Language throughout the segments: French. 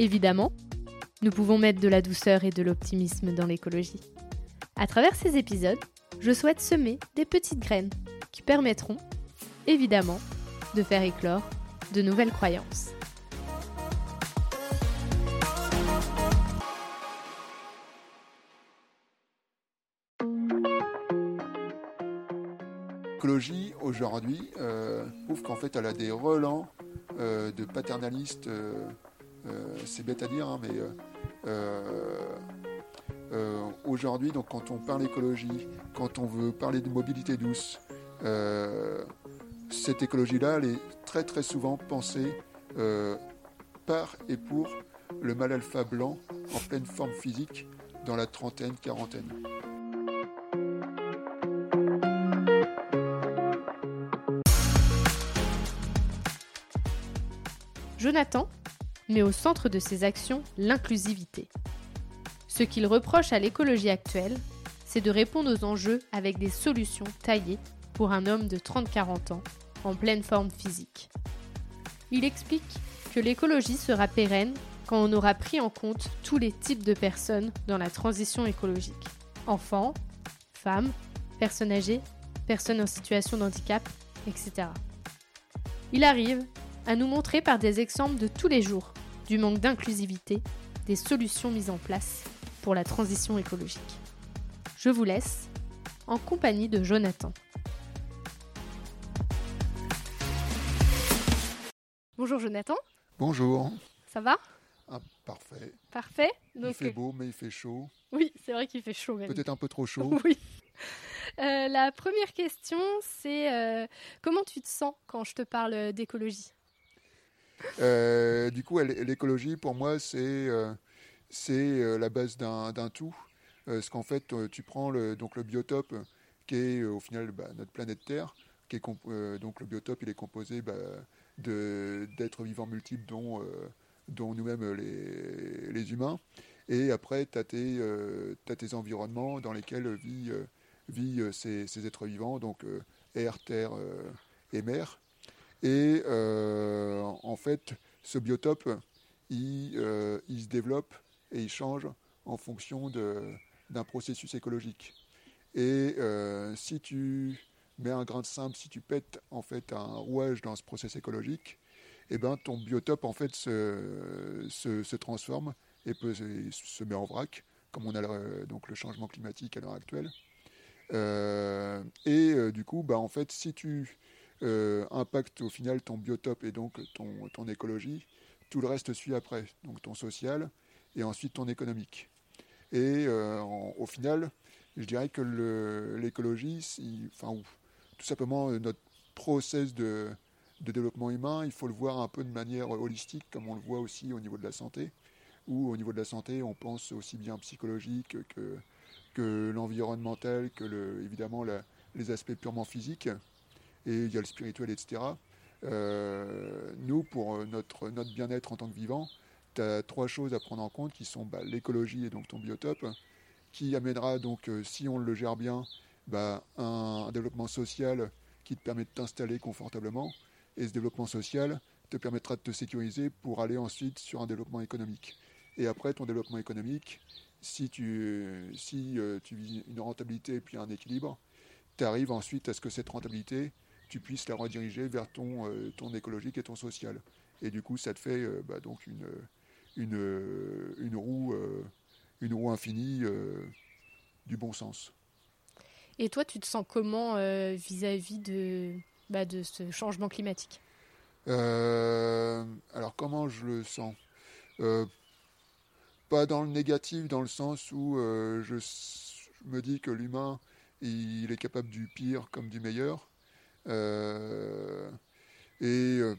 Évidemment, nous pouvons mettre de la douceur et de l'optimisme dans l'écologie. À travers ces épisodes, je souhaite semer des petites graines qui permettront, évidemment, de faire éclore de nouvelles croyances. L'écologie aujourd'hui euh, qu'en fait elle a des relents euh, de paternalistes, euh, c'est bête à dire, hein, mais aujourd'hui, donc quand on parle écologie, quand on veut parler de mobilité douce, cette écologie-là, elle est très très souvent pensée par et pour le mal alpha blanc en pleine forme physique dans la trentaine, quarantaine. Jonathan met au centre de ses actions l'inclusivité. Ce qu'il reproche à l'écologie actuelle, c'est de répondre aux enjeux avec des solutions taillées pour un homme de 30-40 ans en pleine forme physique. Il explique que l'écologie sera pérenne quand on aura pris en compte tous les types de personnes dans la transition écologique. Enfants, femmes, personnes âgées, personnes en situation de handicap, etc. Il arrive à nous montrer par des exemples de tous les jours du manque d'inclusivité des solutions mises en place pour la transition écologique. Je vous laisse en compagnie de Jonathan. Bonjour Jonathan. Bonjour. Ça va? Ah, Parfait. Parfait. il fait beau, mais il fait chaud. Oui, c'est vrai qu'il fait chaud même. Peut-être un peu trop chaud. oui. Euh, la première question, c'est euh, comment tu te sens quand je te parle d'écologie? Euh, du coup, l'écologie, pour moi, c'est euh, c'est la base d'un tout. parce qu'en fait, tu prends le, donc le biotope, qui est au final bah, notre planète Terre, qui est donc le biotope, il est composé bah, d'êtres vivants multiples, dont, dont nous-mêmes les, les, humains. Et après, tu as, as, tes environnements dans lesquels vivent vit ces, ces, êtres vivants, donc air, terre et mer. Et euh, en fait, ce biotope, il, euh, il, se développe et il change en fonction d'un processus écologique. Et euh, si tu mets un grain de simple, si tu pètes en fait un rouage dans ce processus écologique, eh ben, ton biotope en fait se, se, transforme et, peut, se met en vrac, comme on a le, donc le changement climatique à l'heure actuelle. Et du coup, bah, en fait, si tu euh, impacte au final ton biotope et donc ton, ton écologie. Tout le reste suit après, donc ton social et ensuite ton économique. Et euh, au final, je dirais que l'écologie, enfin, tout simplement euh, notre process de, développement humain, il faut le voir un peu de manière holistique, comme on le voit aussi au niveau de la santé, où au niveau de la santé, on pense aussi bien psychologique que, l'environnemental, que évidemment les aspects purement physiques et il y a le spirituel, etc. Euh, nous, pour euh, notre, notre bien-être en tant que vivant, tu as trois choses à prendre en compte qui sont bah, l'écologie et donc ton biotope, qui amènera donc, euh, si on le gère bien, bah, un, développement social qui te permet de t'installer confortablement. Et ce développement social te permettra de te sécuriser pour aller ensuite sur un développement économique. Et après, ton développement économique, si tu, si, tu vis une rentabilité et puis un équilibre, tu arrives ensuite à ce que cette rentabilité tu puisses la rediriger vers ton, euh, ton écologique et ton social. Et du coup, ça te fait euh, bah, donc une, une, euh, une, roue, une roue infinie du bon sens. Et toi, tu te sens comment vis-à-vis de, bah, de ce changement climatique? Alors, comment je le sens? Pas dans le négatif, dans le sens où je, je, me dis que l'humain, il est capable du pire comme du meilleur. Euh, et euh,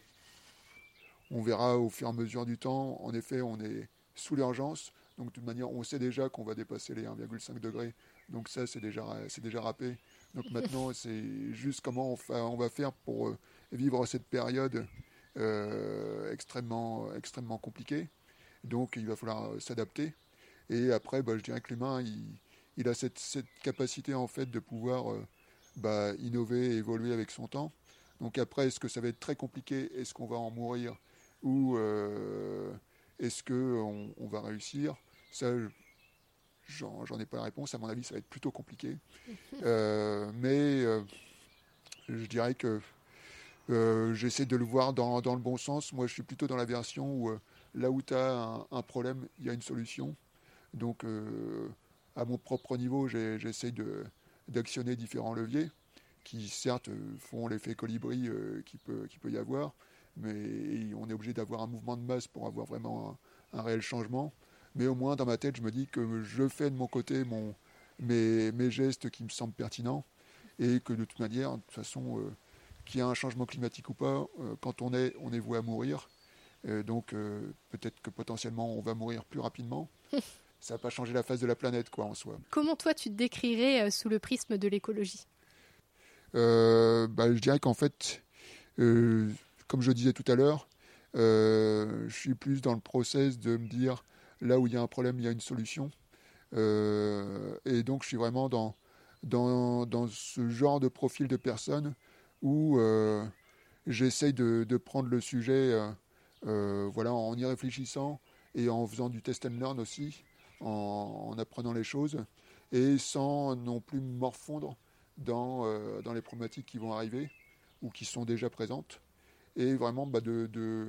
on verra au fur et à mesure du temps. En effet, on est sous l'urgence. Donc, de toute manière, on sait déjà qu'on va dépasser les 1,5 degrés. Donc, ça, c'est déjà, c'est déjà râpé. Donc, maintenant, c'est juste comment on, on, va faire pour euh, vivre cette période euh, extrêmement, extrêmement compliquée. Donc, il va falloir s'adapter. Et après, bah, je dirais que l'humain, il, a cette, capacité, en fait, de pouvoir bah, innover et évoluer avec son temps. Donc, après, est-ce que ça va être très compliqué? Est-ce qu'on va en mourir? Ou est-ce qu'on on va réussir? Ça, j'en ai pas la réponse. À mon avis, ça va être plutôt compliqué. Euh, mais euh, je dirais que euh, j'essaie de le voir dans, le bon sens. Moi, je suis plutôt dans la version où là où tu as un, problème, il y a une solution. Donc, à mon propre niveau, j'essaie d'actionner différents leviers qui, certes, font l'effet colibri qui, peut, qui peut y avoir mais on est obligé d'avoir un mouvement de masse pour avoir vraiment un, réel changement. Mais au moins, dans ma tête, je me dis que je fais de mon côté mes, gestes qui me semblent pertinents et que de toute manière, de toute façon, euh, qu'il y ait un changement climatique ou pas, euh, quand on est, on est voué à mourir. Euh, donc peut-être que potentiellement on va mourir plus rapidement. Ça va pas changer la face de la planète, quoi, en soi. Comment toi tu te décrirais sous le prisme de l'écologie? Bah, Je dirais qu'en fait, comme je disais tout à l'heure, euh, je suis plus dans le process de me dire là où il y a un problème, il y a une solution. Euh, et donc je suis vraiment dans, dans, ce genre de profil de personne où euh, j'essaye de, prendre le sujet voilà, en y réfléchissant et en faisant du test and learn aussi, en, apprenant les choses, et sans non plus morfondre dans, dans les problématiques qui vont arriver ou qui sont déjà présentes et vraiment bah, de, de,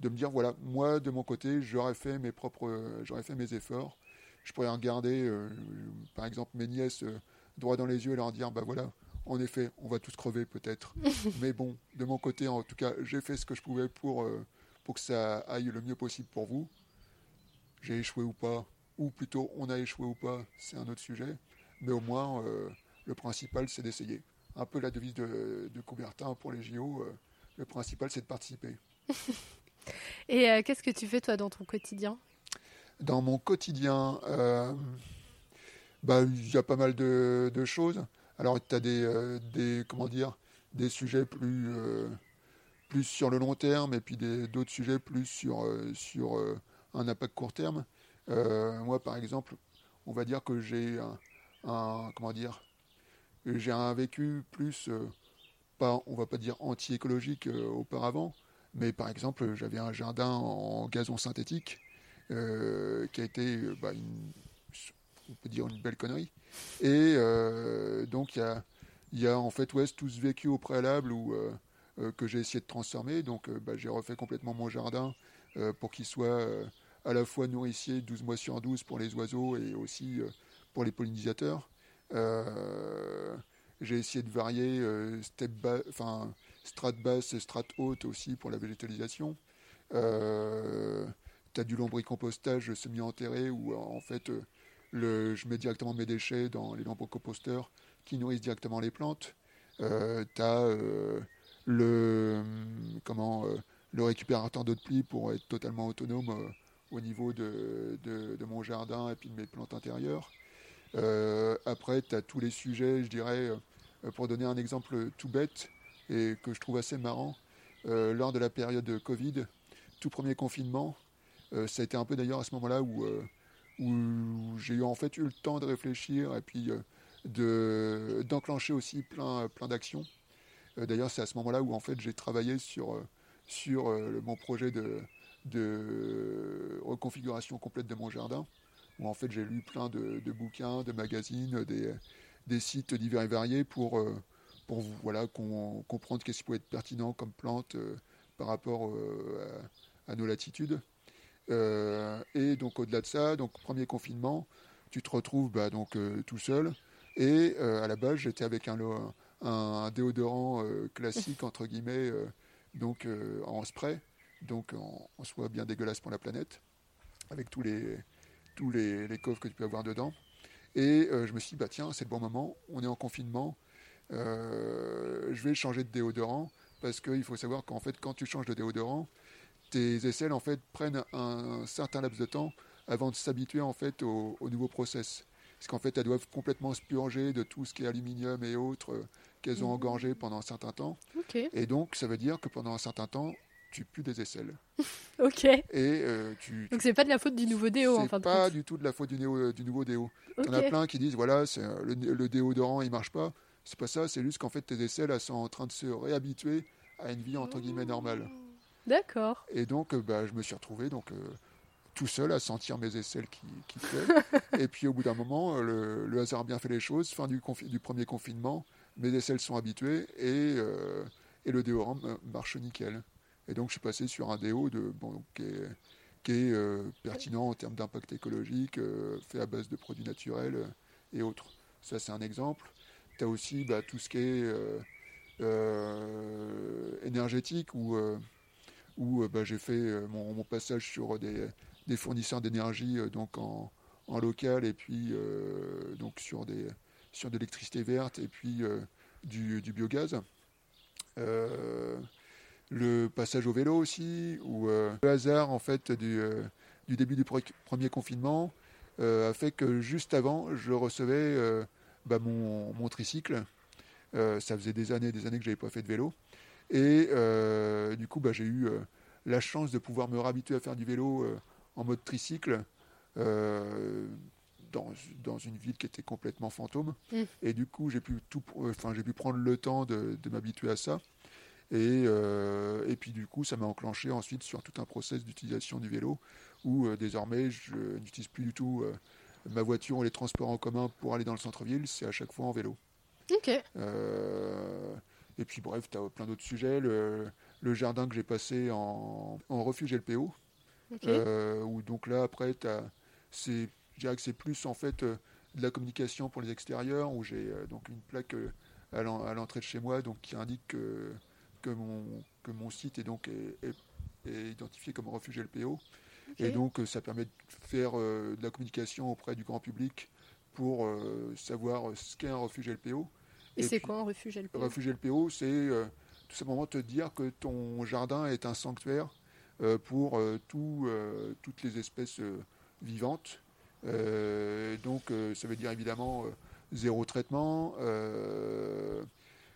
de, me dire voilà, moi de mon côté, j'aurais fait mes propres, j'aurais fait mes efforts. Je pourrais regarder, euh, par exemple, mes nièces euh, droit dans les yeux et leur dire bah voilà, en effet, on va tous crever peut-être, mais bon, de mon côté, en tout cas, j'ai fait ce que je pouvais pour, euh, pour que ça aille le mieux possible pour vous. J'ai échoué ou pas, ou plutôt on a échoué ou pas, c'est un autre sujet, mais au moins, le principal, c'est d'essayer. Un peu la devise de, de Coubertin pour les JO le principal, c'est de participer. Et euh, qu'est-ce que tu fais, toi, dans ton quotidien? Dans mon quotidien, euh, bah, il y a pas mal de, choses. Alors, tu as des, euh, des, comment dire, des sujets plus, plus sur le long terme et puis d'autres sujets plus sur, sur un impact court terme. Moi, par exemple, on va dire que j'ai un, comment dire, j'ai un vécu plus pas, on va pas dire anti-écologique euh, auparavant, mais par exemple, j'avais un jardin en gazon synthétique euh, qui a été, euh, bah, on peut dire une belle connerie. Et donc il y a, y a, en fait ouais, tout ce vécu au préalable où, que j'ai essayé de transformer. Donc bah, j'ai refait complètement mon jardin pour qu'il soit à la fois nourricier 12 mois sur 12 pour les oiseaux et aussi pour les pollinisateurs. J'ai essayé de varier euh, step enfin, strat basse et strat haute aussi pour la végétalisation. Euh, tu as du lombricompostage semi-enterré où en fait euh, le, je mets directement mes déchets dans les lombricomposteurs qui nourrissent directement les plantes. Euh, tu as le, comment, le récupérateur d'eau de pluie pour être totalement autonome au niveau de, de, mon jardin et puis de mes plantes intérieures. Euh, après, tu as tous les sujets, je dirais, euh, pour donner un exemple tout bête et que je trouve assez marrant, euh, lors de la période de Covid, tout premier confinement, ça a été un peu d'ailleurs à ce moment-là où, où j'ai eu en fait eu le temps de réfléchir et puis de, d'enclencher aussi plein, plein d'actions. D'ailleurs, c'est à ce moment-là où en fait j'ai travaillé sur, sur mon projet de, de reconfiguration complète de mon jardin où en fait j'ai lu plein de, bouquins, de magazines, des, des, sites divers et variés pour, euh, pour voilà, comprendre qu'est-ce qui peut être pertinent comme plante euh, par rapport euh, à, nos latitudes. et donc au-delà de ça, donc premier confinement, tu te retrouves bah, donc tout seul. Et à la base, j'étais avec un, un, déodorant classique entre guillemets, donc en spray, donc en, en, soi bien dégueulasse pour la planète, avec tous les tous les, coffres que tu peux avoir dedans. Et euh, je me suis dit, bah tiens, c'est le bon moment, on est en confinement, euh, je vais changer de déodorant, parce qu'il faut savoir qu'en fait, quand tu changes de déodorant, tes aisselles en fait prennent un, certain laps de temps avant de s'habituer en fait au, nouveau process. Parce qu'en fait, elles doivent complètement se purger de tout ce qui est aluminium et autres euh, qu'elles ont mmh. engorgé pendant un certain temps. Et donc, ça veut dire que pendant un certain temps, tu pues des aisselles. ok. Et euh, tu, Donc c'est pas de la faute du nouveau déo en fin de pas du tout de la faute du, néo, du nouveau déo. Il y en a plein qui disent voilà, c'est, le, le déodorant il marche pas. C'est pas ça, c'est juste qu'en fait tes aisselles elles sont en train de se réhabituer à une vie entre guillemets normale. D'accord. Et donc euh, bah, je me suis retrouvé donc euh, tout seul à sentir mes aisselles qui, qui et puis au bout d'un moment, le, hasard a bien fait les choses. Fin du, du premier confinement, mes aisselles sont habituées et, et le déodorant marche nickel. Et donc, je suis passé sur un déo de, bon, qui est, euh, pertinent en termes d'impact écologique, euh, fait à base de produits naturels euh, et autres. Ça, c'est un exemple. Tu as aussi bah, tout ce qui est énergétique, où, bah, j'ai fait mon, passage sur des, fournisseurs d'énergie donc en, local et puis donc sur, des, sur de l'électricité verte et puis du, biogaz le passage au vélo aussi, ou euh, le hasard en fait du, euh, du début du premier confinement euh, a fait que juste avant, je recevais bah, mon, mon, tricycle. ça faisait des années, des années que j'avais pas fait de vélo, et du coup, bah, j'ai eu la chance de pouvoir me réhabituer à faire du vélo en mode tricycle. Dans, dans, une ville qui était complètement fantôme. Mmh. Et du coup, j'ai pu, tout, enfin, j'ai pu prendre le temps de, de m'habituer à ça. Et, euh, et puis du coup, ça m'a enclenché ensuite sur tout un process d'utilisation du vélo où euh, désormais je n'utilise plus du tout euh, ma voiture ou les transports en commun pour aller dans le centre-ville, c'est à chaque fois en vélo. Ok. et puis bref, tu as plein d'autres sujets. Le, le, jardin que j'ai passé en, en refuge LPO, où donc là après, c'est, je dirais que c'est plus en fait de la communication pour les extérieurs, où j'ai donc une plaque à l'entrée de chez moi donc, qui indique que que mon, que mon site est donc est, identifié comme refuge LPO. Et donc, euh, ça permet de faire euh, de la communication auprès du grand public pour euh, savoir ce qu'est un refuge LPO. Et, c'est quoi un refuge LPO Refuge LPO, c'est tout simplement te dire que ton jardin est un sanctuaire pour tout, toutes les espèces vivantes. donc, ça veut dire évidemment zéro traitement,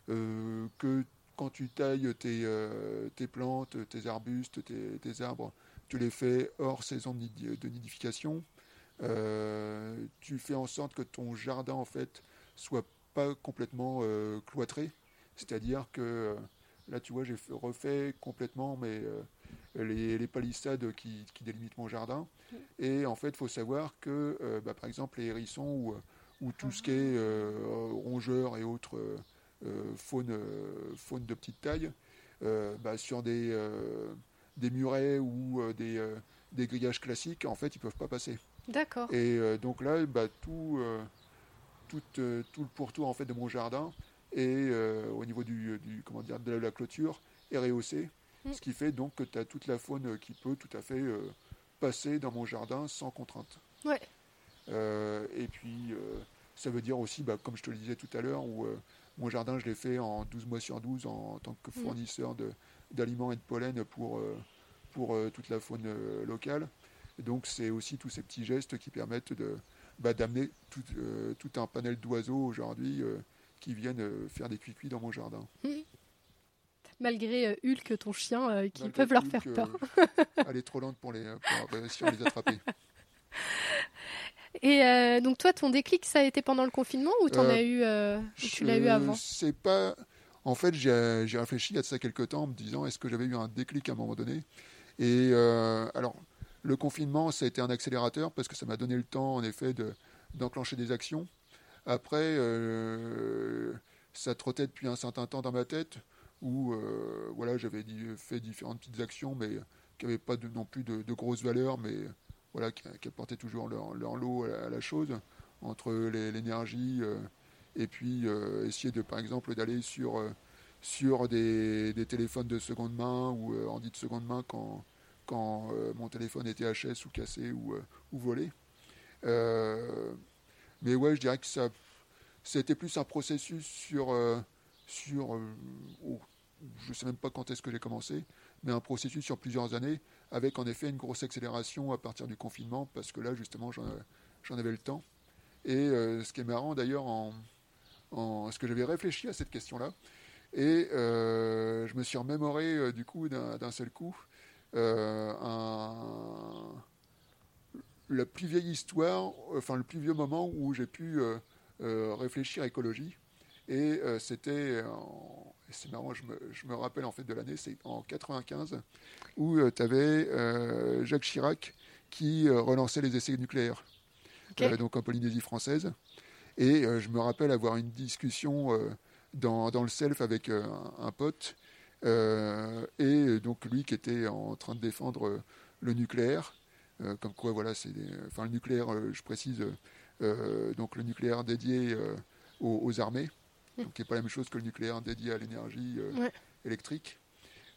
que quand tu tailles tes, euh, tes plantes, tes arbustes, tes, arbres, tu les fais hors saison de nidification. Euh, tu fais en sorte que ton jardin en fait soit pas complètement euh, cloîtré, c'est-à-dire que là tu vois j'ai refait complètement mes, les, palissades qui, délimitent mon jardin. Et en fait il faut savoir que bah, par exemple les hérissons ou, ou tout ce qui est rongeurs et autres faune, euh, faune de petite taille, euh, bah, sur des, des murets ou des, des grillages classiques, en fait, ils ne peuvent pas passer. D'accord. Et donc là, bah, tout, tout, tout le pourtour en fait, de mon jardin et au niveau du, du, comment dire, de la clôture est rehaussé. Mm. Ce qui fait donc que tu as toute la faune qui peut tout à fait passer dans mon jardin sans contrainte. Ouais. et puis, ça veut dire aussi, bah, comme je te le disais tout à l'heure, où mon jardin, je l'ai fait en 12 mois sur 12 en, tant que mm. fournisseur d'aliments et de pollen pour, euh, pour euh, toute la faune euh, locale. Et donc, c'est aussi tous ces petits gestes qui permettent de, bah, d'amener tout, tout, un panel d'oiseaux aujourd'hui qui viennent faire des cuicuis dans mon jardin. Malgré Hulk, ton chien, qui peuvent leur faire peur. elle est trop lente pour, les, pour les attraper. Et euh, donc toi, ton déclic, ça a été pendant le confinement ou en euh, as eu, euh, tu l'as eu avant C'est pas. En fait, j'ai réfléchi à ça quelques temps en me disant est-ce que j'avais eu un déclic à un moment donné? Et alors, le confinement, ça a été un accélérateur parce que ça m'a donné le temps, en effet, d'enclencher des actions. Après, ça trottait depuis un certain temps dans ma tête où voilà, j'avais fait différentes petites actions, mais qui n'avaient pas non plus de, de grosses valeurs, mais voilà, qui, apportaient toujours leur, lot à, la chose, entre l'énergie euh, et puis euh, essayer de, par exemple, d'aller sur, euh, sur des, téléphones de seconde main ou en dit de seconde main quand, quand mon téléphone était HS ou cassé ou, volé. mais ouais, je dirais que ça, c'était plus un processus sur, sur oh, je sais même pas quand est-ce que j'ai commencé, mais un processus sur plusieurs années, avec en effet une grosse accélération à partir du confinement, parce que là, justement, j'en avais le temps. Et ce qui est marrant d'ailleurs, en, en, ce que j'avais réfléchi à cette question-là, et je me suis remémoré du coup d'un seul coup la plus vieille histoire, enfin le plus vieux moment où j'ai pu réfléchir à écologie. Et c'était, c'est marrant, je me, je me, rappelle en fait de l'année, c'est en 95, où tu avais Jacques Chirac qui relançait les essais nucléaires, donc en Polynésie française. Et je me rappelle avoir une discussion dans, dans, le self avec un, pote, et donc lui qui était en train de défendre le nucléaire. comme quoi, voilà, c'est enfin le nucléaire, je précise, donc le nucléaire dédié aux, armées, donc qui n'est pas la même chose que le nucléaire dédié à l'énergie électrique,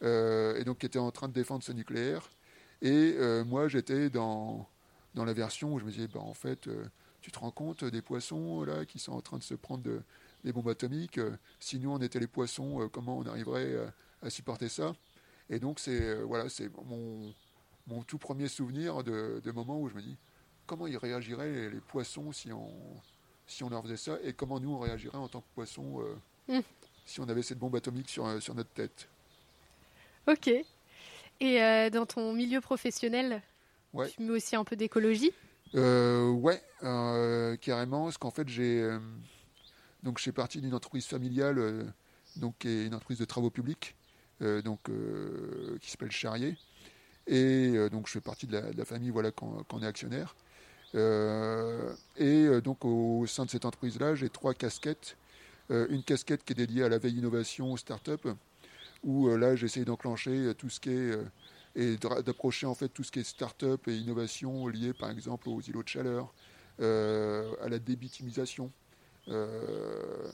et donc qui était en train de défendre ce nucléaire. Et moi, j'étais dans, dans la version où je me disais, bah, en fait, tu te rends compte des poissons là qui sont en train de se prendre des bombes atomiques Si nous on était les poissons, comment on arriverait à, supporter ça? Et donc c'est voilà, c'est mon, mon, tout premier souvenir de, de, moment où je me dis comment ils réagiraient les, poissons si on si on leur faisait ça et comment nous on réagirait en tant que poissons mmh. si on avait cette bombe atomique sur, sur notre tête. Ok. Et dans ton milieu professionnel, tu mets aussi un peu d'écologie? Euh, Ouais, euh, carrément. Parce qu'en fait, j'ai euh, donc j'ai parti d'une entreprise familiale, euh, donc qui est une entreprise de travaux publics, donc qui s'appelle Charrier. Et donc je fais partie de la, famille, voilà, qu'on est actionnaire. Et donc au sein de cette entreprise-là, j'ai trois casquettes. une casquette qui est dédiée à la veille innovation, aux startups, où là j'essaie d'enclencher tout ce qui est et d'approcher en fait tout ce qui est start-up et innovation liées par exemple aux îlots de chaleur, euh, à la débitimisation. Euh,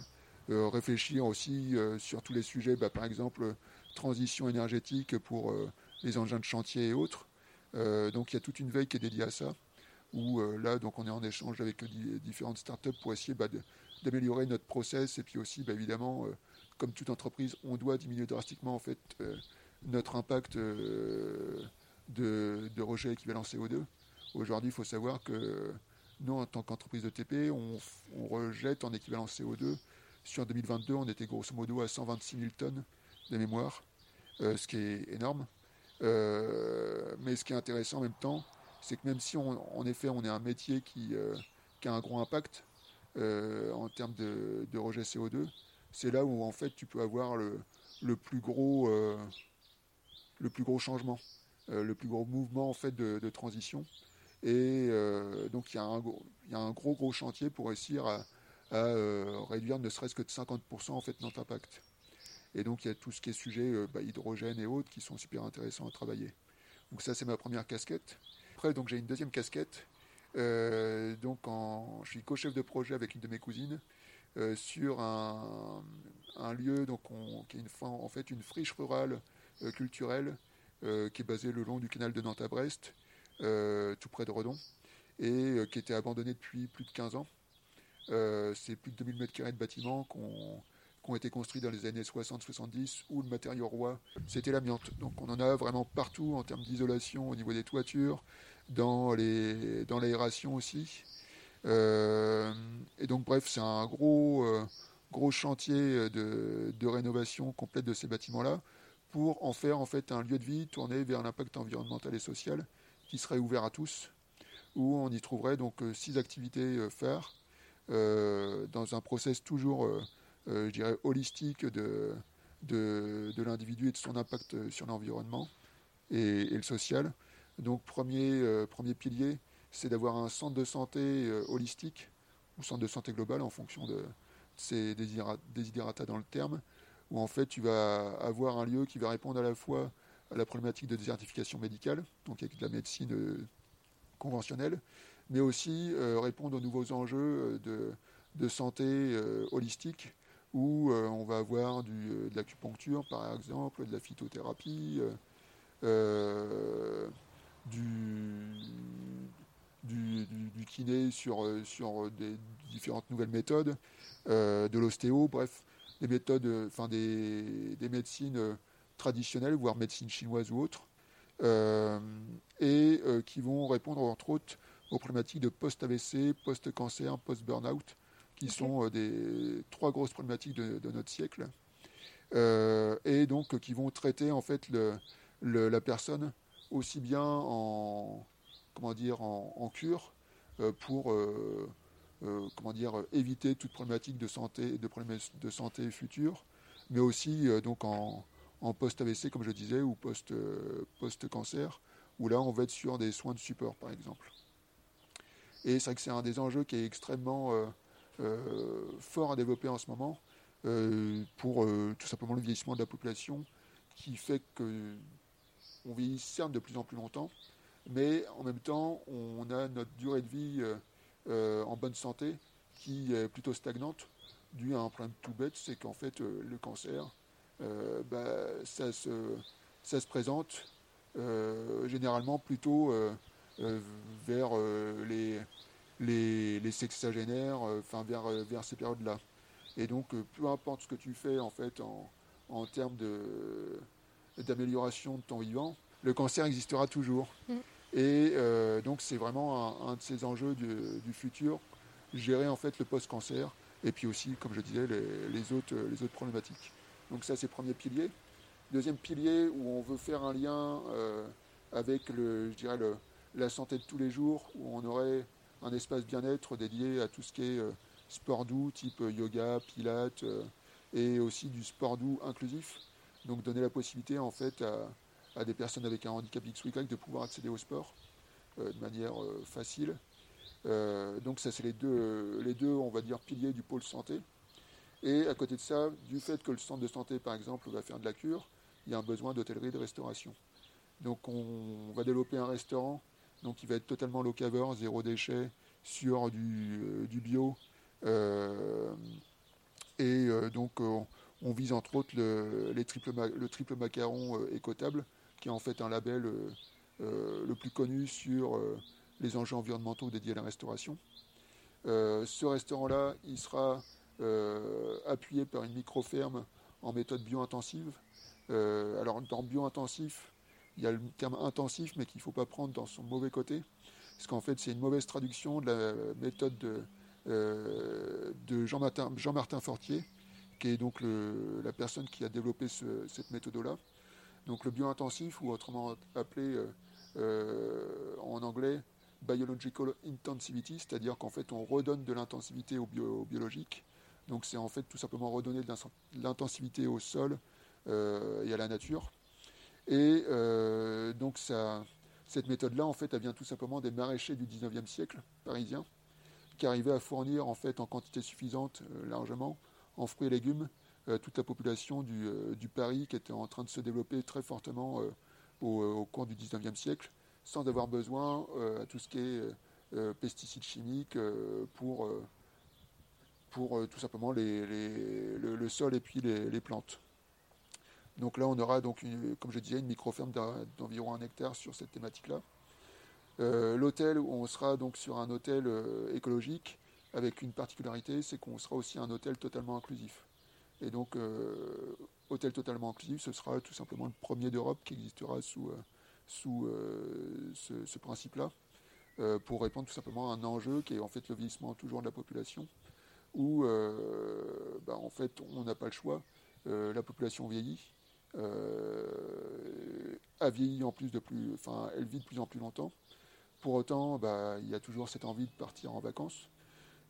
euh, réfléchir aussi sur tous les sujets, bah, par exemple transition énergétique pour les engins de chantier et autres. donc il y a toute une veille qui est dédiée à ça, où là donc on est en échange avec différentes startups pour essayer bah, d'améliorer notre process et puis aussi bah, évidemment comme toute entreprise on doit diminuer drastiquement en fait notre impact euh, de, rejet équivalent CO2. Aujourd'hui, il faut savoir que nous, en tant qu'entreprise de TP, on, rejette en équivalent CO2. Sur 2022, on était grosso modo à 126 000 tonnes de mémoire, euh, ce qui est énorme. Euh, mais ce qui est intéressant en même temps, c'est que même si on, en effet on est un métier qui, a un gros impact en termes de, rejet CO2, c'est là où en fait tu peux avoir le, plus gros le plus gros changement, euh, le plus gros mouvement en fait de, transition. Et euh, donc il y, a un, gros gros chantier pour réussir à, euh, réduire ne serait-ce que de 50% en fait notre impact. Et donc il y a tout ce qui est sujet bah, hydrogène et autres qui sont super intéressants à travailler. Donc ça c'est ma première casquette. Après donc j'ai une deuxième casquette. donc en, je suis co-chef de projet avec une de mes cousines sur un, lieu donc qui est une, en fait une friche rurale euh, culturel euh, qui est basé le long du canal de Nantes à Brest, euh, tout près de Redon, et qui était abandonné depuis plus de 15 ans. C'est plus de 2000 m2 de bâtiments qui ont été construits dans les années 60-70 où le matériau roi c'était l'amiante. Donc on en a vraiment partout en termes d'isolation au niveau des toitures, dans les dans l'aération aussi. et donc bref, c'est un gros gros chantier de, de, rénovation complète de ces bâtiments-là pour en faire en fait un lieu de vie tourné vers l'impact environnemental et social qui serait ouvert à tous, où on y trouverait donc euh, six activités euh, phares euh, dans un process toujours, je dirais, holistique de, de, l'individu et de son impact sur l'environnement et, le social. Donc premier, premier pilier, c'est d'avoir un centre de santé holistique ou centre de santé global en fonction de, ces désidérata dans le terme, où en fait tu vas avoir un lieu qui va répondre à la fois à la problématique de désertification médicale, donc avec de la médecine euh, conventionnelle, mais aussi euh, répondre aux nouveaux enjeux euh, de, santé holistique, où on va avoir du, de l'acupuncture par exemple, de la phytothérapie, du, du, kiné sur, sur des différentes nouvelles méthodes, de l'ostéo, bref, des méthodes, euh, enfin des, médecines euh, traditionnelles, voire médecine chinoise ou autre, et qui vont répondre entre autres aux problématiques de post-AVC, post-cancer, post-burnout, qui sont des trois grosses problématiques de, notre siècle, et donc qui vont traiter en fait le, la personne aussi bien en comment dire en, cure pour comment dire éviter toute problématique de santé de de santé futurs mais aussi donc en, post-AVC, comme je disais, ou euh, post-cancer, où là, on va être sur des soins de support, par exemple. Et c'est vrai que c'est un des enjeux qui est extrêmement euh, euh, fort à développer en ce moment, pour tout simplement le vieillissement de la population, qui fait que on vieillit certes de plus en plus longtemps, mais en même temps, on a notre durée de vie en bonne santé qui est plutôt stagnante, dû à un problème tout bête, c'est qu'en fait, le cancer, euh, bah, ça, se, présente euh, généralement plutôt euh, vers les, sexagénaires, enfin vers, ces périodes-là. Et donc, peu importe ce que tu fais en fait en, termes d'amélioration de ton vivant, le cancer existera toujours. Mm. Et donc, c'est vraiment un, de ces enjeux du, du, futur, gérer en fait le post-cancer, et puis aussi, comme je disais, les, les, autres, les autres problématiques. Donc ça, c'est le premier pilier. Deuxième pilier, où on veut faire un lien euh, avec le, je dirais la santé de tous les jours, où on aurait un espace bien-être dédié à tout ce qui est euh, sport doux, type euh, yoga, pilates, et aussi du sport doux inclusif. Donc donner la possibilité en fait à, des personnes avec un handicap X ou Y de pouvoir accéder au sport de manière facile. donc ça c'est les deux, deux, piliers du pôle santé. Et à côté de ça, du fait que le centre de santé, par exemple, va faire de la cure, il y a un besoin d'hôtellerie de restauration. Donc on va développer un restaurant donc qui va être totalement low cover, zéro déchet, sur du, euh, bio. Euh, et euh, donc on vise entre autres le, triple, le triple macaron écotable, qui est en fait un label le plus connu sur les enjeux environnementaux dédiés à la restauration. ce restaurant-là, il sera euh, appuyé par une micro-ferme en méthode bio-intensive. Euh, alors dans bio-intensif, il y a le terme intensif, mais qu'il ne faut pas prendre dans son mauvais côté, parce qu'en fait c'est une mauvaise traduction de la méthode de, euh, Jean-Martin Jean Fortier, qui est donc la personne qui a développé cette méthode-là. Donc le bio-intensif, ou autrement appelé en anglais biological intensivity, c'est-à-dire qu'en fait on redonne de l'intensivité au, bio, au biologique donc c'est en fait tout simplement redonner de l'intensivité au sol euh, et à la nature. Et euh, donc cette méthode-là, en fait, elle vient tout simplement des maraîchers du 19e siècle parisiens, qui arrivaient à fournir en fait en quantité suffisante, euh, largement, en fruits et légumes, toute la population du, Paris qui était en train de se développer très fortement au, cours du 19e siècle, sans avoir besoin à tout ce qui est pesticides chimiques pour pour euh, tout simplement le, sol et puis les, plantes. Donc là, on aura donc, comme je disais, une micro-ferme d'environ un hectare sur cette thématique-là. Euh, l'hôtel, on sera donc sur un hôtel euh, écologique avec une particularité, c'est qu'on sera aussi un hôtel totalement inclusif. Et donc, hôtel totalement inclusif, ce sera tout simplement le premier d'Europe qui existera sous, sous ce, ce principe-là, pour répondre tout simplement à un enjeu qui est en fait le vieillissement toujours de la population où euh, bah, en fait on n'a pas le choix. Euh, la population vieillit, euh, a vieilli en plus de plus, enfin elle vit de plus en plus longtemps. Pour autant, bah, il y a toujours cette envie de partir en vacances.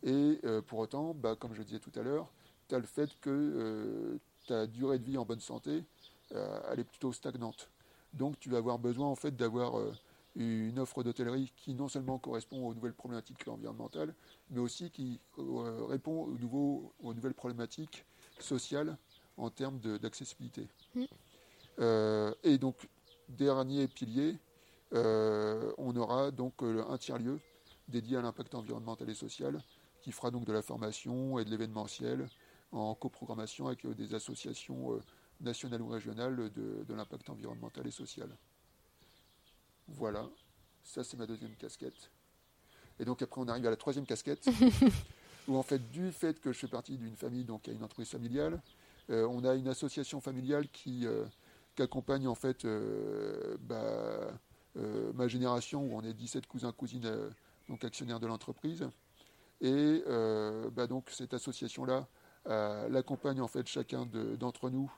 Et pour autant, bah, comme je disais tout à l'heure, tu as le fait que ta durée de vie en bonne santé, elle est plutôt stagnante. Donc tu vas avoir besoin en fait d'avoir une offre d'hôtellerie qui non seulement correspond aux nouvelles problématiques environnementales, mais aussi qui euh, répond aux, nouveaux, aux, nouvelles problématiques sociales en termes d'accessibilité. Mm. Euh, et donc, dernier pilier, euh, on aura donc un tiers-lieu dédié à l'impact environnemental et social, qui fera donc de la formation et de l'événementiel en coprogrammation avec des associations nationales ou régionales de, de l'impact environnemental et social. Voilà, ça c'est ma deuxième casquette. Et donc après on arrive à la troisième casquette, où en fait du fait que je fais partie d'une famille donc qui a une entreprise familiale, euh, on a une association familiale qui, euh, qu'accompagne en fait bah, ma génération où on est 17 cousins cousines donc actionnaires de l'entreprise et bah, donc cette association là l'accompagne en fait chacun d'entre nous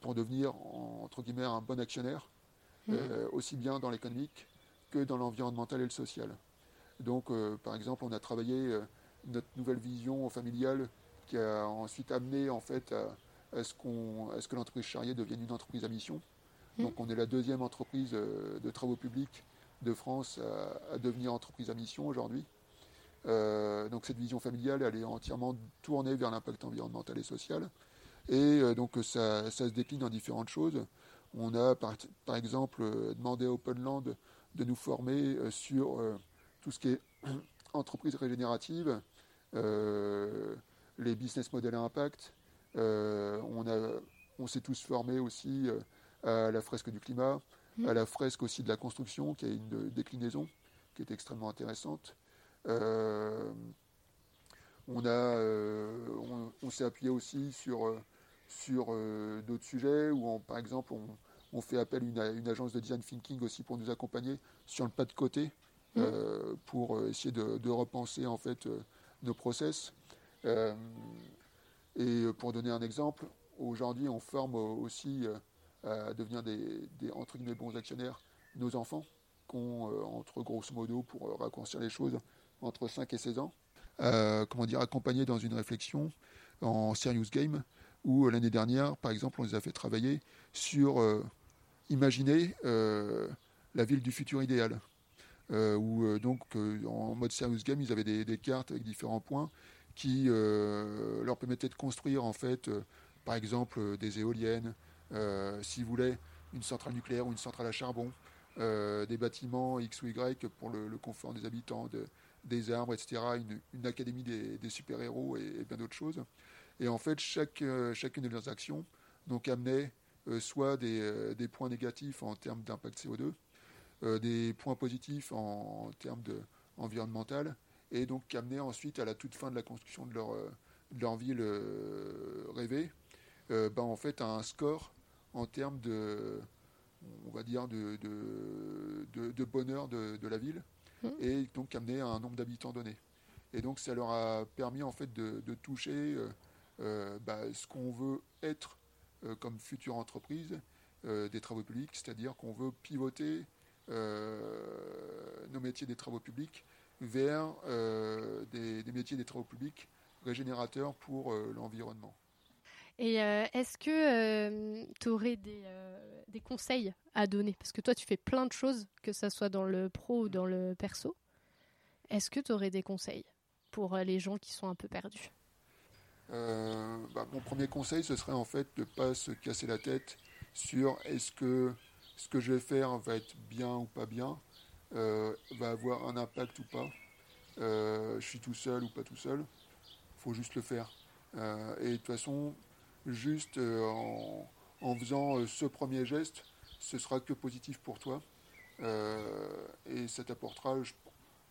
pour devenir entre guillemets un bon actionnaire mmh. aussi bien dans l'économique que dans l'environnemental et le social. Donc, euh, par exemple, on a travaillé euh, notre nouvelle vision familiale qui a ensuite amené en fait à, ce, ce, que l'entreprise Charrier devienne une entreprise à mission. Mmh. Donc, on est la deuxième entreprise euh, de travaux publics de France à, devenir entreprise à mission aujourd'hui. Donc, cette vision familiale, elle est entièrement tournée vers l'impact environnemental et social. Et donc, ça, se décline en différentes choses. On a, par, exemple, demandé à Openland de nous former sur tout ce qui est entreprise régénérative, euh, les business models à impact. Euh, on, on s'est tous formés aussi euh, à la fresque du climat, à la fresque aussi de la construction, qui a une déclinaison qui est extrêmement intéressante. On, a, on, s'est appuyé aussi sur, sur d'autres sujets où, on, par exemple, on, fait appel à une, une, agence de design thinking aussi pour nous accompagner sur le pas de côté Mmh. Euh, pour euh, essayer de, repenser en fait euh, nos process. et pour donner un exemple, aujourd'hui on forme aussi à devenir des, entre guillemets bons actionnaires nos enfants qui ont entre grosso modo pour raccourcir les choses entre 5 et 16 ans. comment dire, accompagnés dans une réflexion en serious game où l'année dernière, par exemple, on les a fait travailler sur imaginer la ville du futur idéal. Euh, où euh, donc euh, en mode serious game, ils avaient des, cartes avec différents points qui leur permettaient de construire en fait, par exemple, des éoliennes, s'ils voulaient une centrale nucléaire ou une centrale à charbon, des bâtiments X ou Y pour le, confort des habitants, des arbres, etc., une, académie des, super-héros et, bien d'autres choses. Et en fait, chaque, chacune de leurs actions donc, amenait soit des, des, points négatifs en termes d'impact CO2, euh, des points positifs en, termes de, environnemental, et donc amener ensuite à la toute fin de la construction de leur, euh, de leur ville euh, rêvée, ben, en fait un score en termes de, on va dire, de, de, bonheur de, la ville, mmh. et donc amener un nombre d'habitants donné. Et donc ça leur a permis en fait de, toucher bah, ce qu'on veut être comme future entreprise des travaux publics, c'est-à-dire qu'on veut pivoter euh, nos métiers des travaux publics vers euh, des, métiers des travaux publics régénérateurs pour euh, l'environnement. Et est-ce que tu aurais des, des, conseils à donner? Parce que toi, tu fais plein de choses, que ce soit dans le pro ou dans le perso. Est-ce que tu aurais des conseils pour les gens qui sont un peu perdus? Bah, Mon premier conseil, ce serait en fait de ne pas se casser la tête sur est-ce que ce que je vais faire va être bien ou pas bien, euh, va avoir un impact ou pas. Euh, je suis tout seul ou pas tout seul. Faut juste le faire. Euh, et de toute façon, juste en, faisant ce premier geste, ce sera que positif pour toi. et ça t'apportera,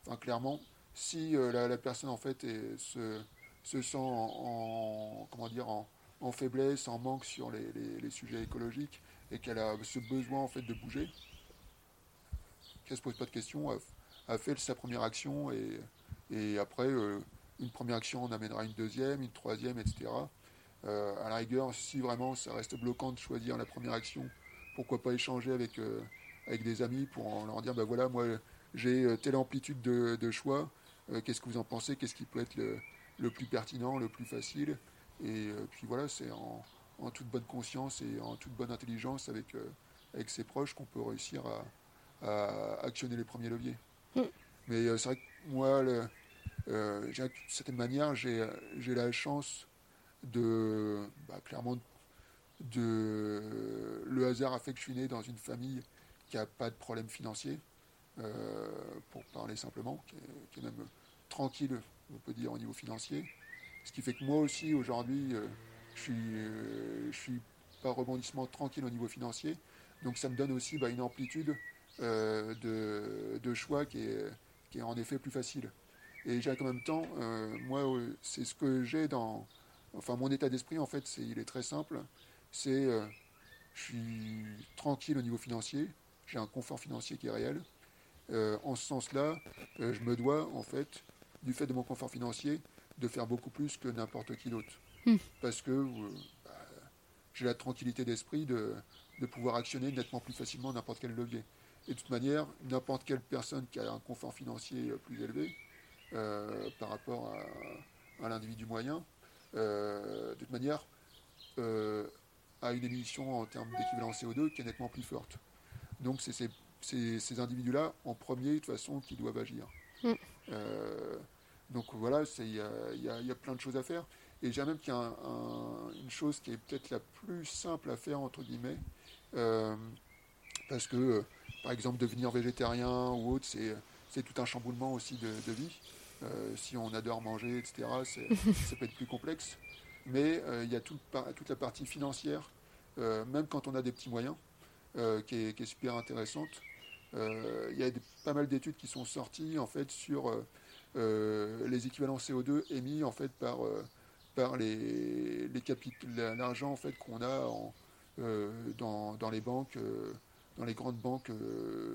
enfin, clairement, si la, personne en fait se, sent en, comment dire, en, faiblesse, en manque sur les sujets écologiques, et qu'elle a ce besoin en fait de bouger, qu'elle se pose pas de questions, a, fait sa première action et, après euh, une première action on amènera une deuxième, une troisième, etc. Euh, à la rigueur, si vraiment ça reste bloquant de choisir la première action, pourquoi pas échanger avec, euh, avec des amis pour leur dire ben voilà moi j'ai telle amplitude de, choix, qu'est-ce que vous en pensez, qu'est-ce qui peut être le, le, plus pertinent, le plus facile, et puis voilà, c'est en, en toute bonne conscience et en toute bonne intelligence avec, euh, avec ses proches qu'on peut réussir à, actionner les premiers leviers. Mm. Mais euh, c'est vrai que moi, le, euh, d'une certaine manière, j'ai la chance de, bah, clairement, de, le hasard a fait que je suis né dans une famille qui n'a pas de problème financier, pour parler simplement, qui est, même tranquille, on peut dire, au niveau financier. Ce qui fait que moi aussi, aujourd'hui, je suis, euh, je suis par rebondissement tranquille au niveau financier. Donc ça me donne aussi bah, une amplitude euh, de, choix qui est, qui en effet plus facile. Et j'ai en même temps, euh, moi, c'est ce que j'ai dans... Enfin, mon état d'esprit, en fait, c'est, il est très simple. C'est je suis tranquille au niveau financier, j'ai un confort financier qui est réel. Euh, en ce sens-là, euh, je me dois, en fait, du fait de mon confort financier, de faire beaucoup plus que n'importe qui d'autre. Hmm. Parce que euh, bah, j'ai la tranquillité d'esprit de, de pouvoir actionner nettement plus facilement n'importe quel levier. Et de toute manière, n'importe quelle personne qui a un confort financier plus élevé par rapport à, à l'individu moyen, de toute manière, a une émission en termes d'équivalent CO2 qui est nettement plus forte. Donc c'est ces ces, individus-là en premier, de toute façon, qui doivent agir. Mm. Euh, donc voilà, il y a, plein de choses à faire. Et j'ai même qu'il y a une chose qui est peut-être la plus simple à faire, entre guillemets, euh, parce que, euh, par exemple, devenir végétarien ou autre, c'est tout un chamboulement aussi de, vie. Si on adore manger, etc., ça peut être plus complexe. Mais il y a toute la partie financière, même quand on a des petits moyens, qui est, super intéressante. Euh, il y a pas mal d'études qui sont sorties en fait sur euh, euh, les équivalents CO2 émis en fait par par les, les l'argent en fait qu'on a dans, dans, les banques, dans les grandes banques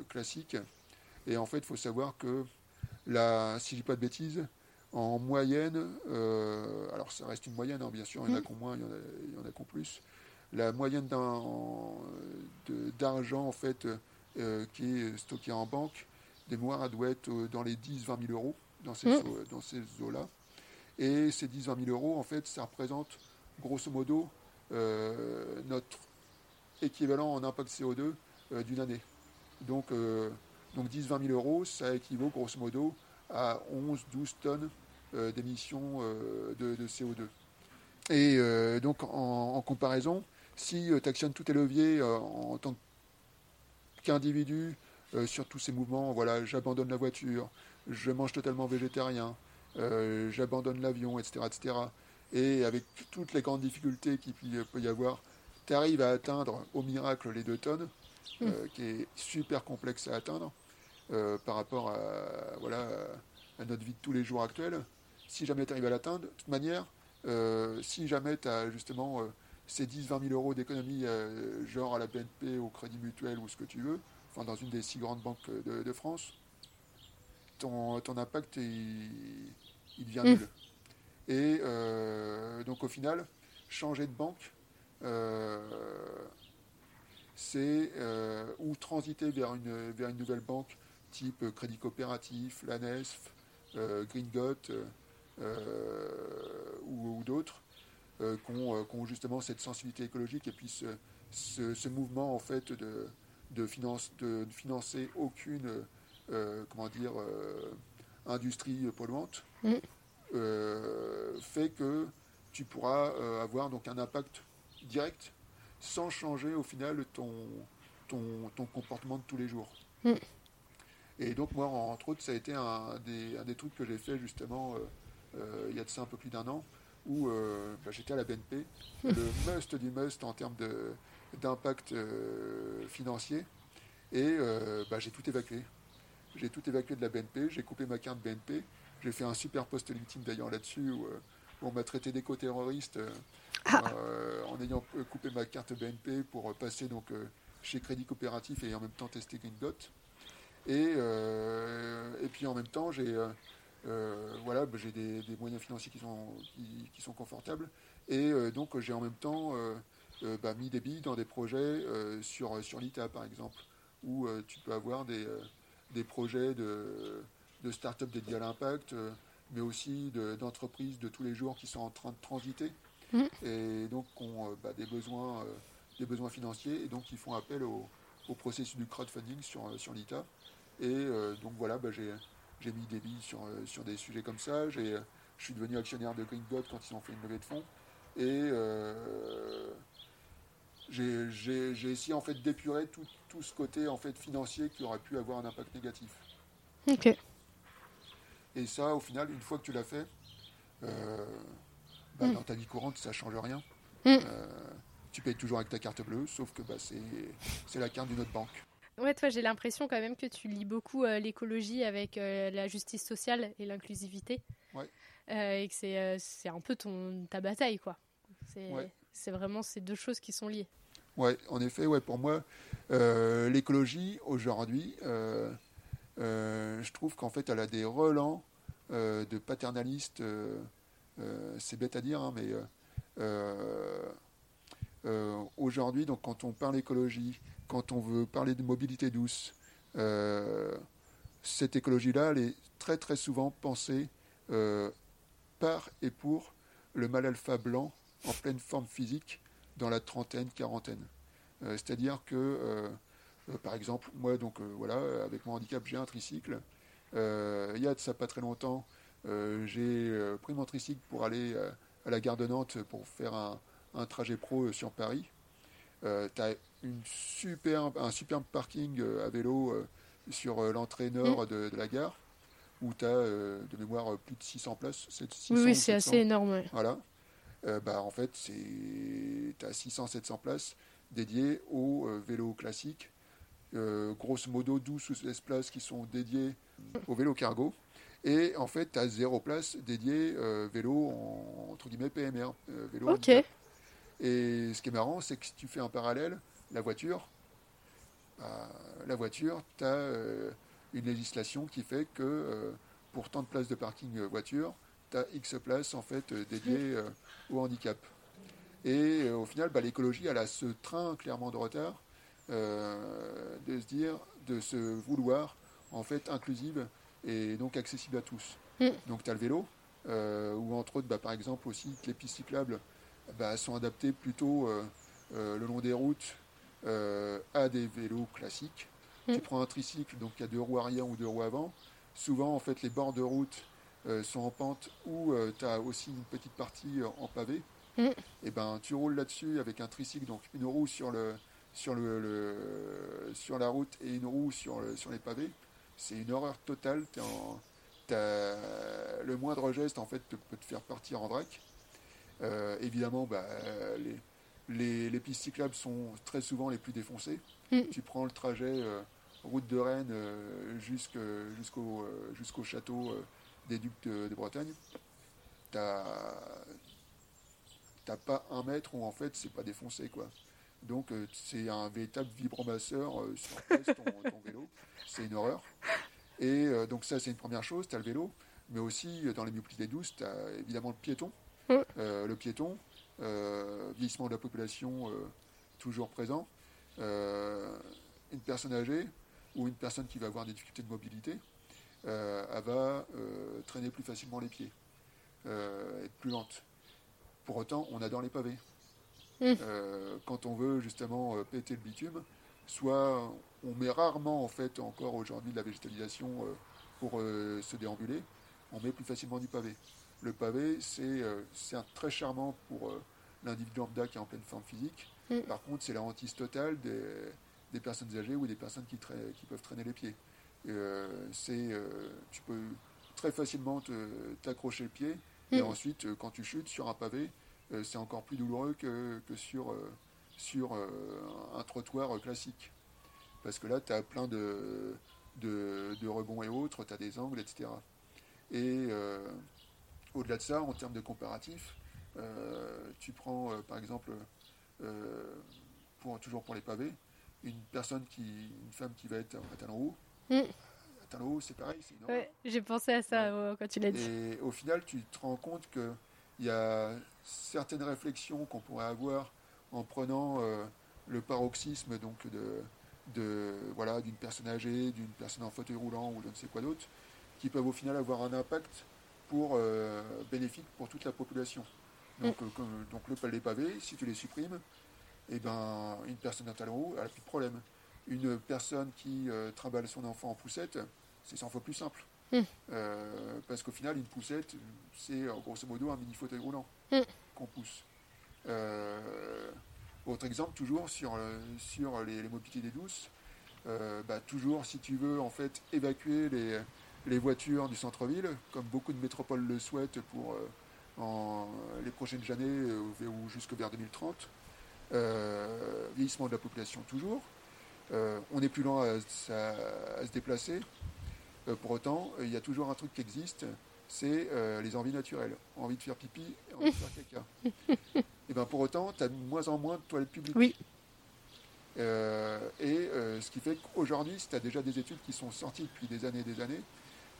classiques. Et en fait, il faut savoir que la, si je dis pas de bêtises, en moyenne, alors ça reste une moyenne, hein, bien sûr, il y en a qui moins, il y en a, il y en a plus. La moyenne d'argent en fait euh, qui est stocké en banque. Des mois, doit être euh, dans les 10-20 000 euros dans ces, mmh. dans ces eaux-là. Et ces 10-20 000 euros, en fait, ça représente grosso modo euh, notre équivalent en impact CO2 d'une année. Donc, donc 10-20 000 euros, ça équivaut grosso modo à 11-12 tonnes d'émissions de, CO2. Et donc en, comparaison, si tu actionnes tous tes leviers en tant qu'individu euh, sur tous ces mouvements. Voilà, j'abandonne la voiture, je mange totalement végétarien, euh, j'abandonne l'avion, etc., etc. Et avec toutes les grandes difficultés qu'il peut y avoir, tu arrives à atteindre au miracle les deux tonnes, euh, hmm. qui est super complexe à atteindre par rapport à, voilà, à notre vie de tous les jours actuelle. Si jamais tu arrives à l'atteindre, de toute manière, si jamais tu as justement ces 10-20 000 euros d'économie, euh, genre à la BNP, au Crédit Mutuel ou ce que tu veux, enfin dans une des six grandes banques de, France, ton, ton impact, il, il devient nul. Mm. Et euh, donc au final, changer de banque, euh, c'est ou transiter vers une, vers une nouvelle banque type Crédit Coopératif, l'ANESF, Green ou, ou d'autres, euh, euh, qui ont, justement cette sensibilité écologique et puis ce, mouvement en fait de, de, finance, de financer aucune euh, comment dire industrie polluante mm. fait que tu pourras avoir donc un impact direct sans changer au final ton, ton, ton comportement de tous les jours. Mm. Et donc moi, entre autres, ça a été un des, un des trucs que j'ai fait justement il y a de ça un peu plus d'un an, où euh, bah, j'étais à la BNP, le must du must en termes d'impact euh, financier, et euh, bah, j'ai tout évacué. J'ai tout évacué de la BNP, j'ai coupé ma carte BNP, j'ai fait un super post LinkedIn d'ailleurs là-dessus où, on m'a traité d'éco-terroriste ah. en ayant coupé ma carte BNP pour passer donc chez Crédit Coopératif et en même temps tester Green Dot. Et, et puis en même temps, j'ai euh, voilà, bah, j'ai des, moyens financiers qui sont, qui, sont confortables. Et euh, donc, j'ai en même temps euh, bah, mis des billes dans des projets sur, sur l'ITA, par exemple, où tu peux avoir des, des projets de, de start-up dédiés à l'impact, mais aussi d'entreprises de, tous les jours qui sont en train de transiter mmh. et donc qui ont bah, des, besoins, des besoins financiers et donc qui font appel au, au processus du crowdfunding sur, sur l'ITA. Et donc voilà, j'ai j'ai mis des billes sur, euh, sur des sujets comme ça. Euh, je suis devenu actionnaire de Green quand ils ont fait une levée de fonds. Et euh, j'ai, essayé en fait d'épurer tout, tout, ce côté en fait financier qui aurait pu avoir un impact négatif. Ok. Et ça, au final, une fois que tu l'as fait, bah, mm. dans ta vie courante, ça ne change rien. Mm. tu payes toujours avec ta carte bleue, sauf que bah, c'est, la carte d'une autre banque. Ouais, toi, j'ai l'impression quand même que tu lis beaucoup euh, l'écologie avec euh, la justice sociale et l'inclusivité. Ouais. Euh, et que c'est, un peu ton, ta bataille, quoi. C'est, c'est vraiment ces deux choses qui sont liées. Ouais, en effet, ouais, pour moi, l'écologie aujourd'hui, je trouve qu'en fait, elle a des relents de paternalistes. C'est bête à dire, hein, mais aujourd'hui, donc quand on parle écologie, quand on veut parler de mobilité douce, cette écologie-là, elle est très très souvent pensée par et pour le mal alpha blanc en pleine forme physique dans la trentaine, quarantaine. Euh, c'est-à-dire que, euh, euh, par exemple, moi, donc voilà, avec mon handicap, j'ai un tricycle. il y a de ça pas très longtemps, j'ai pris mon tricycle pour aller à la gare de Nantes pour faire un, trajet pro sur Paris. tu as une un superbe parking à vélo sur l'entrée nord mmh. de, la gare où tu as de mémoire plus de 600 places. oui, c'est assez énorme. Voilà. bah, en fait, tu as 600-700 places dédiées aux euh, vélos classiques. Euh, grosso modo, 12 ou 16 places qui sont dédiées au vélo cargo. Et en fait, tu as zéro place dédiée euh, vélo, entre guillemets, PMR. vélo ok. Et ce qui est marrant, c'est que si tu fais un parallèle, la voiture, bah, la voiture, tu as une législation qui fait que pour tant de places de parking voiture, tu as X places en fait dédiées au handicap. Et euh, au final, bah, l'écologie, elle a ce train clairement de retard euh, de se dire, de se vouloir en fait inclusive et donc accessible à tous. Mm. Donc tu as le vélo, euh, ou entre autres, bah, par exemple aussi, que les pistes cyclables bah, sont adaptées plutôt le long des routes à des vélos classiques. Mm. Tu prends un tricycle, donc il y a deux roues arrière ou deux roues avant. Souvent, en fait, les bords de route sont en pente ou tu as aussi une petite partie en pavé. Mm. et eh ben tu roules là-dessus avec un tricycle, donc une roue sur, le, sur, le, sur la route et une roue sur, le, sur les pavés. C'est une horreur totale. le moindre geste en fait peut te faire partir en vrac. Euh, évidemment, bah, les, les, pistes cyclables sont très souvent les plus défoncées. Mm. Tu prends le trajet euh, route de Rennes euh, jusqu'au jusqu'au château des Ducs de, de Bretagne. T'as pas un mètre où en fait c'est pas défoncé quoi. Donc euh, c'est un véritable vibromasseur euh, sur ton, vélo. C'est une horreur. Et euh, donc ça c'est une première chose, tu as le vélo, mais aussi dans les mobilités douces, tu as évidemment le piéton. le piéton, vieillissement de la population toujours présent. une personne âgée ou une personne qui va avoir des difficultés de mobilité, elle va traîner plus facilement les pieds, être plus lente. Pour autant, on adore les pavés. Mmh. Euh, quand on veut justement euh, péter le bitume, soit on met rarement en fait encore aujourd'hui de la végétalisation euh, pour se déambuler, on met plus facilement du pavé. Le pavé, c'est très charmant pour l'individu lambda qui est en pleine forme physique. Mmh. Par contre, c'est la hantise totale des, personnes âgées ou des personnes qui, qui peuvent traîner les pieds. c'est, tu peux très facilement t'accrocher le pied et mm. ensuite, quand tu chutes sur un pavé, c'est encore plus douloureux que, sur, euh, sur un trottoir classique. Parce que là, tu as plein de, de, rebonds et autres, tu as des angles, etc. Et au-delà de ça, en termes de comparatif, tu prends par exemple, pour, toujours pour les pavés, une personne qui, une femme qui va être en talon haut, mm c'est pareil. Ouais, j'ai pensé à ça quand tu l'as dit. Et au final, tu te rends compte qu'il y a certaines réflexions qu'on pourrait avoir en prenant euh, le paroxysme donc de, de voilà d'une personne âgée, d'une personne en fauteuil roulant ou je ne sais quoi d'autre, qui peuvent au final avoir un impact pour euh, bénéfique pour toute la population. Donc, mm. euh, donc le les pavés, si tu les supprimes, et eh ben, une personne d'un talon haut, elle n'a plus de problème. Une personne qui trimballe son enfant en poussette, c'est 100 fois plus simple. Hmm. Euh, parce qu'au final, une poussette, c'est grosso modo un mini fauteuil roulant hmm. qu'on pousse. Euh, autre exemple, toujours sur, euh, sur les, mobilités des douces, bah, toujours si tu veux en fait évacuer les, les voitures du centre-ville, comme beaucoup de métropoles le souhaitent pour en, les prochaines années ou jusque vers 2030, vieillissement de la population toujours, on est plus lent à se déplacer, euh, pour autant, euh, il y a toujours un truc qui existe, c'est euh, les envies naturelles. Envie de faire pipi, envie de faire caca. Et bien pour autant, tu as de moins en moins de toilettes publiques. Oui. et ce qui fait qu'aujourd'hui, tu as déjà des études qui sont sorties depuis des années et des années,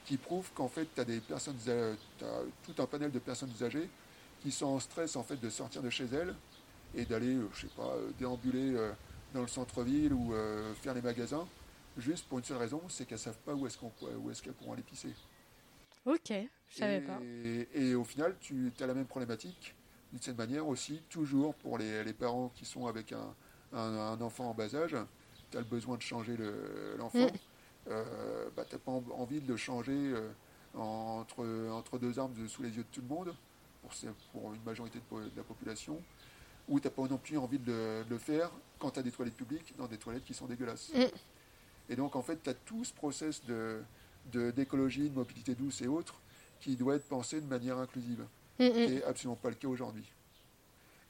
qui prouvent qu'en fait, tu as des personnes, as tout un panel de personnes âgées qui sont en stress en fait de sortir de chez elles et d'aller, je sais pas, déambuler dans le centre-ville ou faire les magasins, juste pour une seule raison, c'est qu'elles savent pas où est-ce qu'on où est-ce qu'elles pourront aller pisser. Ok, je savais pas. Et au final, tu as la même problématique d'une certaine manière aussi, toujours pour les, les parents qui sont avec un, un, enfant en bas âge, tu as le besoin de changer l'enfant. Mm. Euh, bah, tu n'as pas envie de le changer euh, entre, entre deux armes sous les yeux de tout le monde, pour, pour une majorité de, la population, ou tu n'as pas non plus envie de le, faire quand tu as des toilettes publiques, dans des toilettes qui sont dégueulasses. Mm. Et donc en fait, tu as tout ce process d'écologie, de, de mobilité douce et autres qui doit être pensé de manière inclusive. Ce mm, n'est absolument pas le cas aujourd'hui.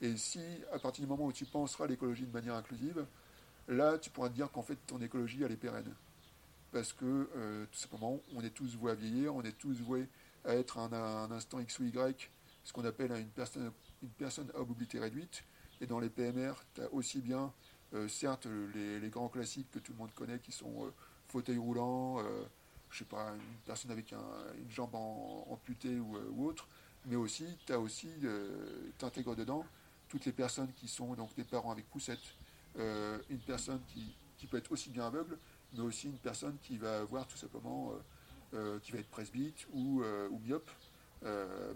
Et si, à partir du moment où tu penseras l'écologie de manière inclusive, là, tu pourras te dire qu'en fait, ton écologie, elle est pérenne. Parce que, euh, tout simplement, on est tous voués à vieillir, on est tous voués à être à un, instant X ou Y, ce qu'on appelle une personne, une personne à mobilité réduite. Et dans les PMR, tu as aussi bien, certes, les, grands classiques que tout le monde connaît, qui sont euh, fauteuil roulant, je sais pas, une personne avec une jambe amputée ou, autre, mais aussi, tu as aussi, euh, tu intègres dedans toutes les personnes qui sont donc des parents avec poussette, euh, une personne qui, peut être aussi bien aveugle, mais aussi une personne qui va avoir tout simplement, euh, qui va être presbyte ou, ou myope.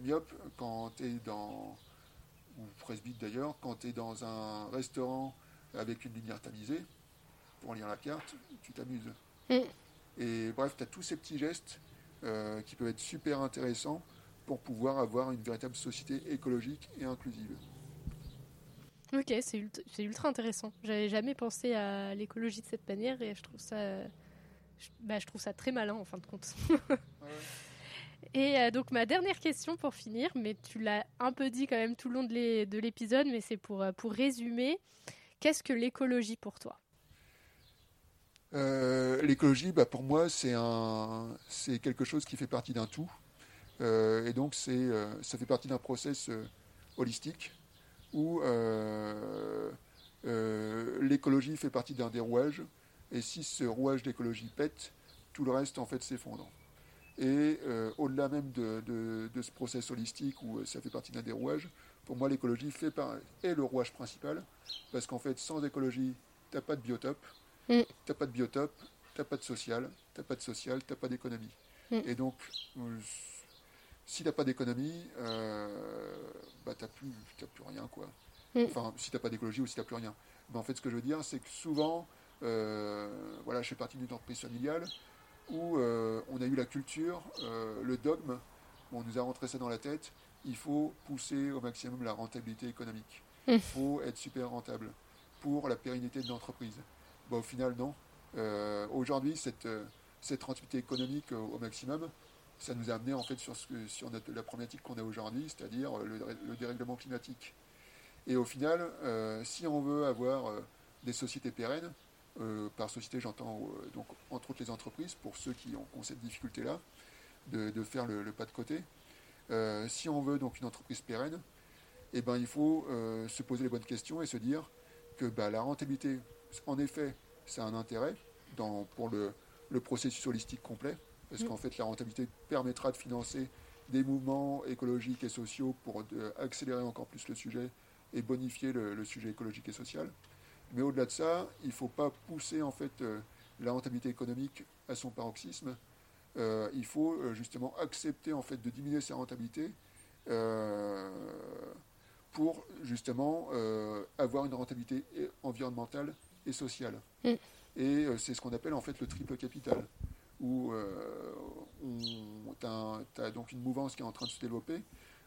myope, quand tu es dans, ou presbyte d'ailleurs, quand tu es dans un restaurant avec une lumière tamisée, pour lire la carte, tu t'amuses. Mm. Et bref, tu as tous ces petits gestes qui peuvent être super intéressants pour pouvoir avoir une véritable société écologique et inclusive. Ok, c'est ultra, ultra, intéressant. J'avais jamais pensé à l'écologie de cette manière et je trouve ça, je, bah, je trouve ça très malin en fin de compte. Et euh, donc ma dernière question pour finir, mais tu l'as un peu dit quand même tout le long de l'épisode, mais c'est pour, euh, pour résumer. Qu'est-ce que l'écologie pour toi? Euh, L'écologie, bah, pour moi, c'est quelque chose qui fait partie d'un tout. Euh, et donc, euh, ça fait partie d'un process holistique où l'écologie fait partie d'un des rouages. Et si ce rouage d'écologie pète, tout le reste en fait s'effondre. Et au-delà même de, ce process holistique où ça fait partie d'un des rouages, pour moi l'écologie fait par, est le rouage principal, parce qu'en fait sans écologie, tu n'as pas de biotope, mm. tu n'as pas de biotope, tu n'as pas de social, tu n'as pas de social, tu n'as pas d'économie. Mm. Et donc si tu n'as pas d'économie, euh, bah, tu n'as plus, plus rien. Quoi. Mm. Enfin, si tu n'as pas d'écologie ou si tu n'as plus rien. Mais en fait, ce que je veux dire, c'est que souvent, euh, voilà, je fais partie d'une entreprise familiale où euh, on a eu la culture, euh, le dogme, on nous a rentré ça dans la tête, il faut pousser au maximum la rentabilité économique. Mm. Il faut être super rentable pour la pérennité de l'entreprise. Bah, au final, non. Aujourd'hui, cette, cette rentabilité économique au maximum, ça nous a amené en fait sur, ce sur la problématique qu'on a aujourd'hui, c'est-à-dire le, dérèglement climatique. Et au final, euh, si on veut avoir euh, des sociétés pérennes, euh, par société j'entends donc entre autres les entreprises, pour ceux qui ont, cette difficulté-là, de, faire le, pas de côté, si on veut donc une entreprise pérenne, eh ben, il faut se poser les bonnes questions et se dire que bah, la rentabilité, en effet, ça a un intérêt dans, pour le, le processus holistique complet, parce mm. qu'en fait la rentabilité permettra de financer des mouvements écologiques et sociaux pour euh, accélérer encore plus le sujet et bonifier le, sujet écologique et social. Mais au-delà de ça, il ne faut pas pousser en fait euh, la rentabilité économique à son paroxysme. Euh, il faut justement accepter en fait de diminuer sa rentabilité pour justement avoir une rentabilité environnementale et sociale. Mm. Et c'est ce qu'on appelle en fait le triple capital où tu as, donc une mouvance qui est en train de se développer,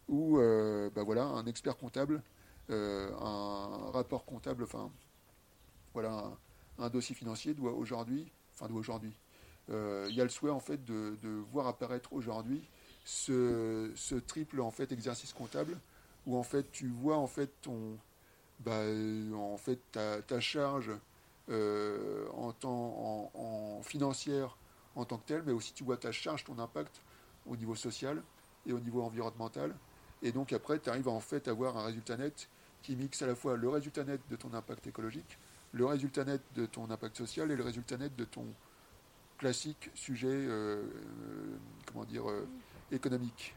où euh, bah voilà, un expert comptable, euh, un rapport comptable, enfin voilà, un, dossier financier doit aujourd'hui, enfin doit aujourd'hui, euh, il y a le souhait en fait de, voir apparaître aujourd'hui ce, triple en fait exercice comptable où en fait tu vois en fait bah, fait ta, charge en temps en financière en tant que tel, mais aussi tu vois ta charge, ton impact au niveau social et au niveau environnemental. Et donc après, tu arrives à en fait avoir un résultat net qui mixe à la fois le résultat net de ton impact écologique le résultat net de ton impact social et le résultat net de ton classique sujet, euh, comment dire, économique.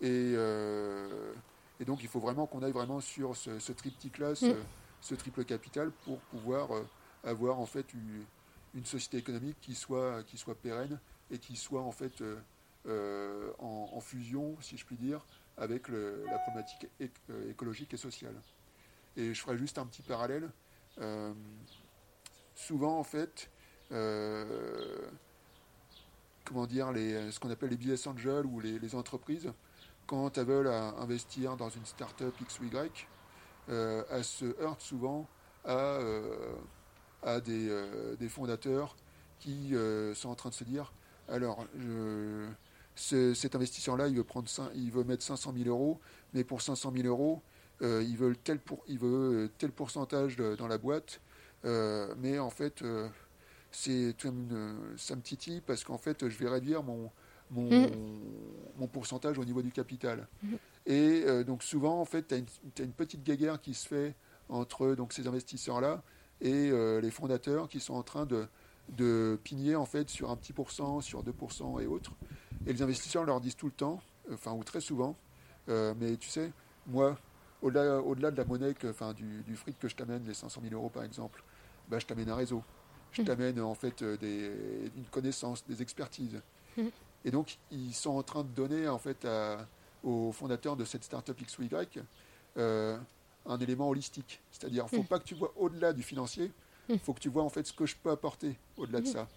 Et, et, donc il faut vraiment qu'on aille vraiment sur ce, ce triptyque-là, ce, mm. ce, triple capital, pour pouvoir avoir en fait une, une, société économique qui soit, qui soit pérenne et qui soit en fait en, en, fusion, si je puis dire, avec la problématique euh, écologique et sociale. Et je ferai juste un petit parallèle. Euh, souvent, en fait, euh, comment dire, les, ce qu'on appelle les business angels ou les, entreprises, quand elles veulent investir dans une start-up X ou Y, elles se heurtent souvent à, à des, des, fondateurs qui sont en train de se dire alors, cet investisseur-là, il veut il veut mettre 500 000 euros, mais pour 500 000 euros, euh, il veut tel pour, euh, tel pourcentage dans la boîte, euh, mais en fait, c'est ça me titille parce qu'en fait, je vais réduire mon mon, mm. mon, pourcentage au niveau du capital. Mm. Et donc souvent, en fait, tu as, une petite guéguerre qui se fait entre donc, ces investisseurs-là et les fondateurs qui sont en train de, de pigner en fait sur un petit pourcent, sur 2% et autres. Et les investisseurs leur disent tout le temps, enfin, ou très souvent, euh, mais tu sais, moi, au-delà au -delà de la monnaie, enfin, du, du, fric que je t'amène, les 500 000 euros par exemple, bah, je t'amène un réseau. Je mmh. t'amène en fait euh, des, une connaissance, des expertises. Mmh. Et donc, ils sont en train de donner en fait aux fondateurs de cette startup X ou Y euh, un élément holistique. C'est-à-dire, il ne faut mmh. pas que tu vois au-delà du financier, il faut que tu vois en fait ce que je peux apporter au-delà de ça.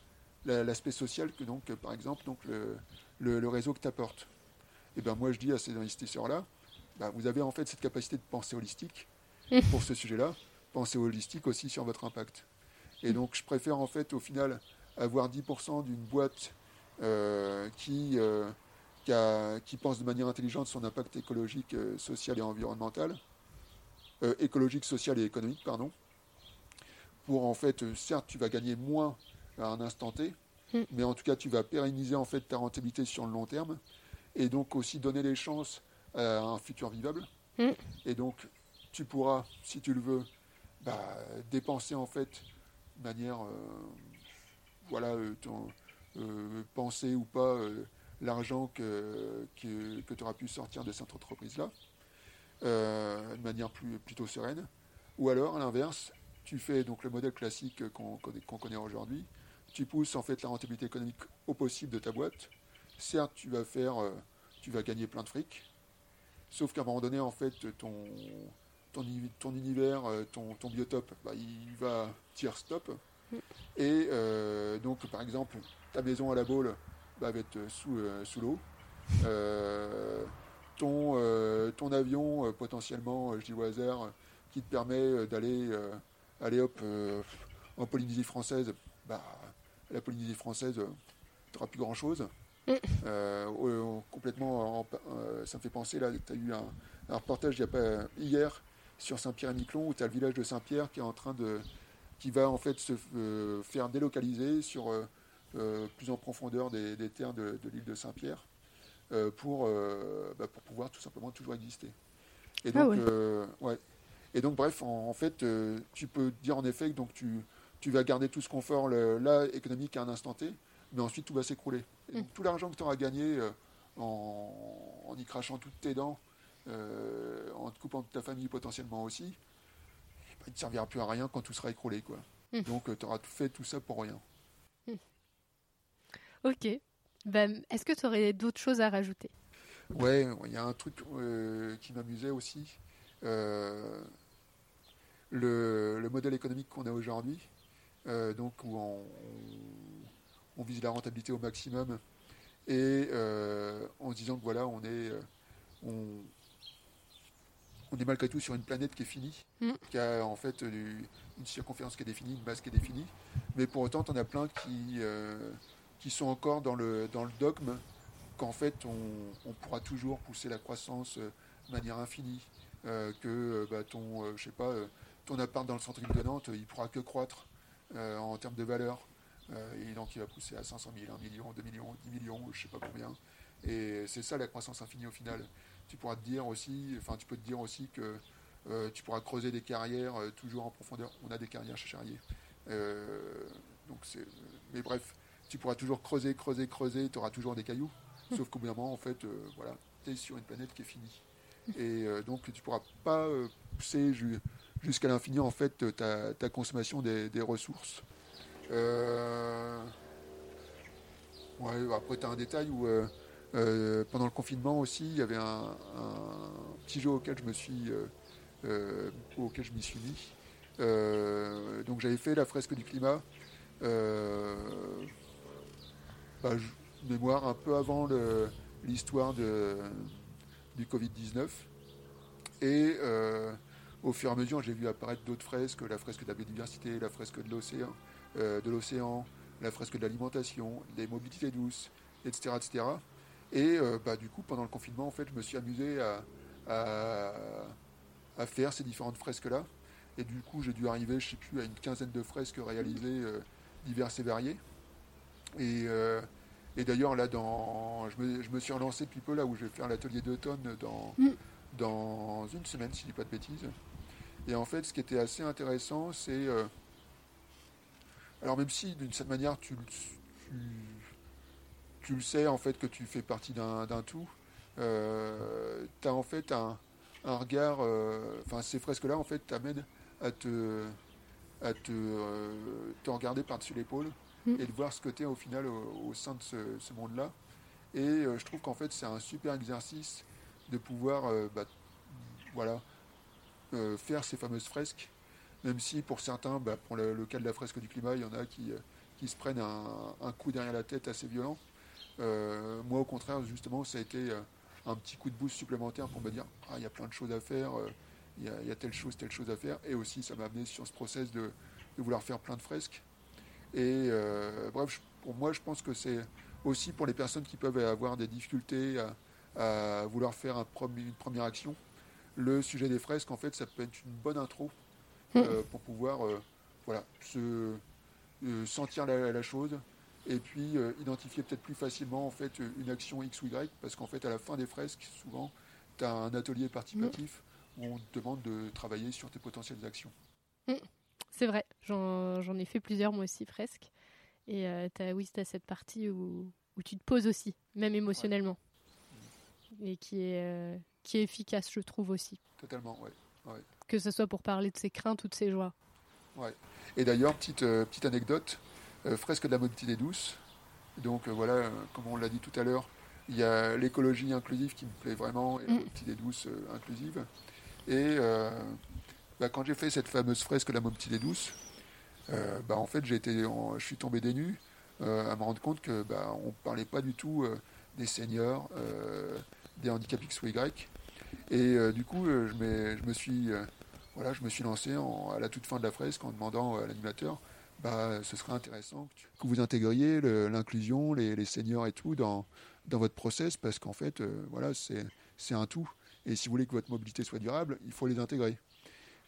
L'aspect social que donc, par exemple, donc le, le, réseau que tu apportes. Et ben moi je dis à ces investisseurs-là, ben, vous avez en fait cette capacité de penser holistique pour ce sujet-là, penser holistique aussi sur votre impact. Et donc je préfère en fait au final avoir 10% d'une boîte euh, qui, euh, qui, a, qui, pense de manière intelligente son impact écologique, euh, social et environnemental, écologique, social et économique, pardon, pour en fait, certes tu vas gagner moins à un instant T, Mm. Mais en tout cas, tu vas pérenniser en fait ta rentabilité sur le long terme et donc aussi donner les chances à un futur vivable. Mm. Et donc, tu pourras, si tu le veux, bah, dépenser en fait manière, euh, voilà, euh, euh, penser ou pas l'argent que, que, tu auras pu sortir de cette entreprise-là, de manière plus, plutôt sereine. Ou alors, à l'inverse, tu fais donc le modèle classique qu'on connaît aujourd'hui, tu pousses en fait la rentabilité économique au possible de ta boîte. Certes, tu vas faire, tu vas gagner plein de fric, sauf qu'à un moment donné, en fait, ton, ton, ton univers, euh, ton, ton biotope, bah, il va dire stop. Mm. Et euh, donc, par exemple, ta maison à la boule bah, va être sous, sous l'eau. ton, ton avion, potentiellement, je dis au hasard, qui te permet d'aller aller hop, en Polynésie française, bah, la Polynésie française, tu n'auras plus grand-chose. Mm. Euh, complètement, euh, ça me fait penser, là, tu as eu un, reportage il y a pas, hier sur Saint-Pierre-et-Miquelon, où tu as le village de Saint-Pierre qui est en train de qui va en fait se euh, faire délocaliser sur plus en profondeur des, terres de, l'île de Saint-Pierre pour, bah, pour pouvoir tout simplement toujours exister. Et ah donc, ouais. Et donc bref, en, en fait, tu peux dire en effet que donc tu tu vas garder tout ce confort là économique à un instant T, mais ensuite tout va s'écrouler. Mm. Tout l'argent que tu auras gagné euh, en, y crachant toutes tes dents, euh, en te coupant de ta famille potentiellement aussi, bah, il ne te servira plus à rien quand tout sera écroulé. Quoi. Mm. Donc euh, tu auras fait tout ça pour rien. Mm. Ok. Ben, Est-ce que tu aurais d'autres choses à rajouter? Ouais, il y a un truc qui m'amusait aussi. Le, le, modèle économique qu'on a aujourd'hui, euh, donc où on, vise la rentabilité au maximum et euh, en se disant que voilà, on est, euh, on, est malgré tout sur une planète qui est finie, mm. qui a en fait une circonférence qui est définie, une masse qui est définie, mais pour autant, on a plein qui, qui sont encore dans le, dans le dogme qu'en fait, on, pourra toujours pousser la croissance de manière infinie, que bah, ton, je sais pas, ton appart dans le centre-ville de Nantes, il pourra que croître. Euh, en termes de valeur. Euh, et donc il va pousser à 500 000, 1 million, 2 millions, 10 millions, je ne sais pas combien. Et c'est ça la croissance infinie au final. Tu pourras te dire aussi, enfin tu peux te dire aussi que tu pourras creuser des carrières toujours en profondeur. On a des carrières chez Charrier. donc mais bref, tu pourras toujours creuser, creuser, creuser, tu auras toujours des cailloux. Sauf qu'au bout d'un moment, en fait, voilà, tu es sur une planète qui est finie. Et donc, tu ne pourras pas pousser jusqu'à l'infini, en fait, ta, consommation des, des ressources. Euh, après, tu as un détail où euh, euh, pendant le confinement aussi, il y avait un, petit jeu auquel je me suis, auquel je m'y suis mis. donc j'avais fait la fresque du climat. Bah, mémoire un peu avant l'histoire du Covid-19. Et au fur et à mesure, j'ai vu apparaître d'autres fresques, la fresque de la biodiversité, la fresque de l'océan, euh, de l'océan, la fresque de l'alimentation, des mobilités douces, etc. etc. Et euh, bah, du coup, pendant le confinement, en fait, je me suis amusé à, à, faire ces différentes fresques-là. Et du coup, j'ai dû arriver, je ne sais plus, à une quinzaine de fresques réalisées euh, diverses et variées. Et, et d'ailleurs, là, dans, je me, je, me, suis relancé depuis peu, là où je vais faire l'atelier d'automne dans, mm. dans une semaine, si je ne dis pas de bêtises. Et en fait, ce qui était assez intéressant, c'est alors même si d'une certaine manière tu, tu, le sais en fait que tu fais partie d'un tout, euh, tu as en fait un, regard, euh, enfin ces fresques-là en fait t'amènent à te, à te, euh, te regarder par-dessus l'épaule mm. et de voir ce que tu es au final au, sein de ce, monde-là. Et je trouve qu'en fait c'est un super exercice de pouvoir bah, voilà, faire ces fameuses fresques même si pour certains, bah, pour le, cas de la fresque du climat, il y en a qui, euh, se prennent un, coup derrière la tête assez violent. Euh, moi, au contraire, justement, ça a été euh, un petit coup de boost supplémentaire pour me dire ah, il y a plein de choses à faire, il y, a, telle chose, telle chose à faire. Et aussi, ça m'a amené sur ce process de, vouloir faire plein de fresques. Et bref, pour moi, je pense que c'est aussi pour les personnes qui peuvent avoir des difficultés à, vouloir faire un une première action. Le sujet des fresques, en fait, ça peut être une bonne intro euh, pour pouvoir euh, voilà, se euh, sentir la, chose et puis identifier peut-être plus facilement en fait une action X ou Y parce qu'en fait à la fin des fresques souvent tu as un atelier participatif où on te demande de travailler sur tes potentielles actions. Mm. C'est vrai, j'en ai fait plusieurs moi aussi presque. Et as, oui, tu as cette partie où, où, tu te poses aussi, même émotionnellement. Et qui est, qui est efficace, je trouve aussi. Totalement, ouais. ouais que ce soit pour parler de ses craintes ou de ses joies. Ouais. Et d'ailleurs, petite, euh, petite anecdote, euh, fresque de la mobilité douce. Donc euh, voilà, comme on l'a dit tout à l'heure, il y a l'écologie inclusive qui me plaît vraiment, et la mm. mobilité douce inclusive. Et bah, quand j'ai fait cette fameuse fresque de la mobilité douce, bah, en fait, j'ai été, je suis tombé des nues à me rendre compte que bah, on ne parlait pas du tout des seniors, des handicaps X ou Y. Et du coup, je, je, me suis voilà, je me suis lancé à la toute fin de la fresque en demandant à l'animateur bah, ce serait intéressant que, vous intégriez l'inclusion, les, seniors et tout dans, dans votre process parce qu'en fait, euh, voilà, c'est un tout. Et si vous voulez que votre mobilité soit durable, il faut les intégrer.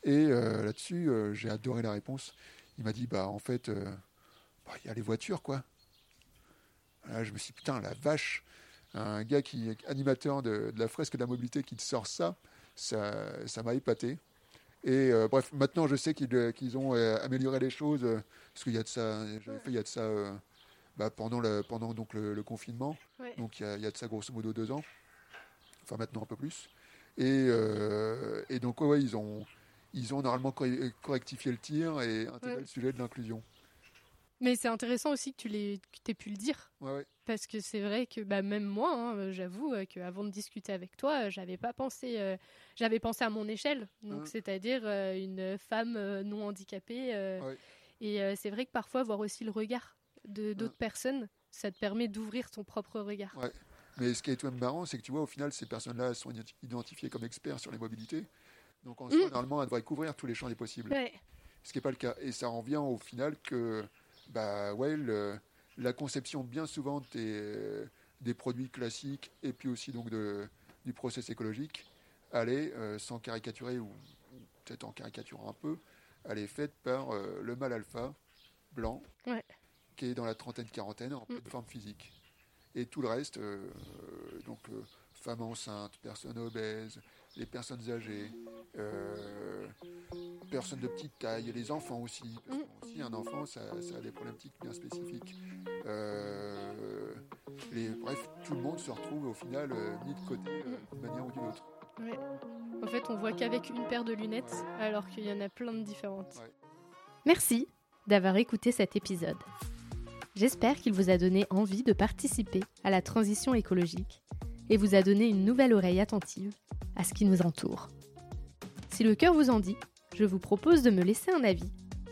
Et euh, là-dessus, euh, j'ai adoré la réponse. Il m'a dit, bah en fait, bah, il y a les voitures, quoi. je me suis dit, putain, la vache, un gars qui est animateur de, de la fresque de la mobilité qui te sort ça, ça m'a épaté. Et euh, bref, maintenant je sais qu'ils euh, ont euh, amélioré les choses, parce qu'il y a de ça, j'avais fait il y a de ça bah, pendant, le, pendant donc le, confinement, donc il y, a, de ça grosso modo deux ans, enfin maintenant un peu plus. Et, et donc ouais, ils ont, ils ont normalement correctifié le tir et intégré le sujet de l'inclusion. Mais c'est intéressant aussi que tu aies pu le dire. Parce que c'est vrai que bah, même moi, hein, j'avoue euh, qu'avant de discuter avec toi, euh, j'avais pas pensé. Euh, j'avais pensé à mon échelle, donc hein. c'est-à-dire une femme non handicapée. Et c'est vrai que parfois, voir aussi le regard de d'autres hein. personnes, ça te permet d'ouvrir ton propre regard. Mais ce qui est tout de même marrant, c'est que tu vois, au final, ces personnes-là sont identifiées comme experts sur les mobilités. Donc en soi, mmh. normalement, elles devraient couvrir tous les champs des possibles. Ce qui n'est pas le cas. Et ça revient au final que bah ouais, la conception bien souvent des, des, produits classiques et puis aussi donc de, du process écologique, elle est, euh, sans caricaturer ou, peut-être en caricaturant un peu, elle est faite par euh, le mâle alpha blanc qui est dans la trentaine quarantaine en mm. forme physique. Et tout le reste, euh, donc femmes enceintes, personnes obèses, les personnes âgées, personnes de petite taille, les enfants aussi. Parce. Aussi, un enfant, ça, a des problématiques bien spécifiques. bref, tout le monde se retrouve au final mis de côté d'une manière ou d'une autre. En fait, on voit qu'avec une paire de lunettes, alors qu'il y en a plein de différentes. Merci d'avoir écouté cet épisode. J'espère qu'il vous a donné envie de participer à la transition écologique et vous a donné une nouvelle oreille attentive à ce qui nous entoure. Si le cœur vous en dit, je vous propose de me laisser un avis,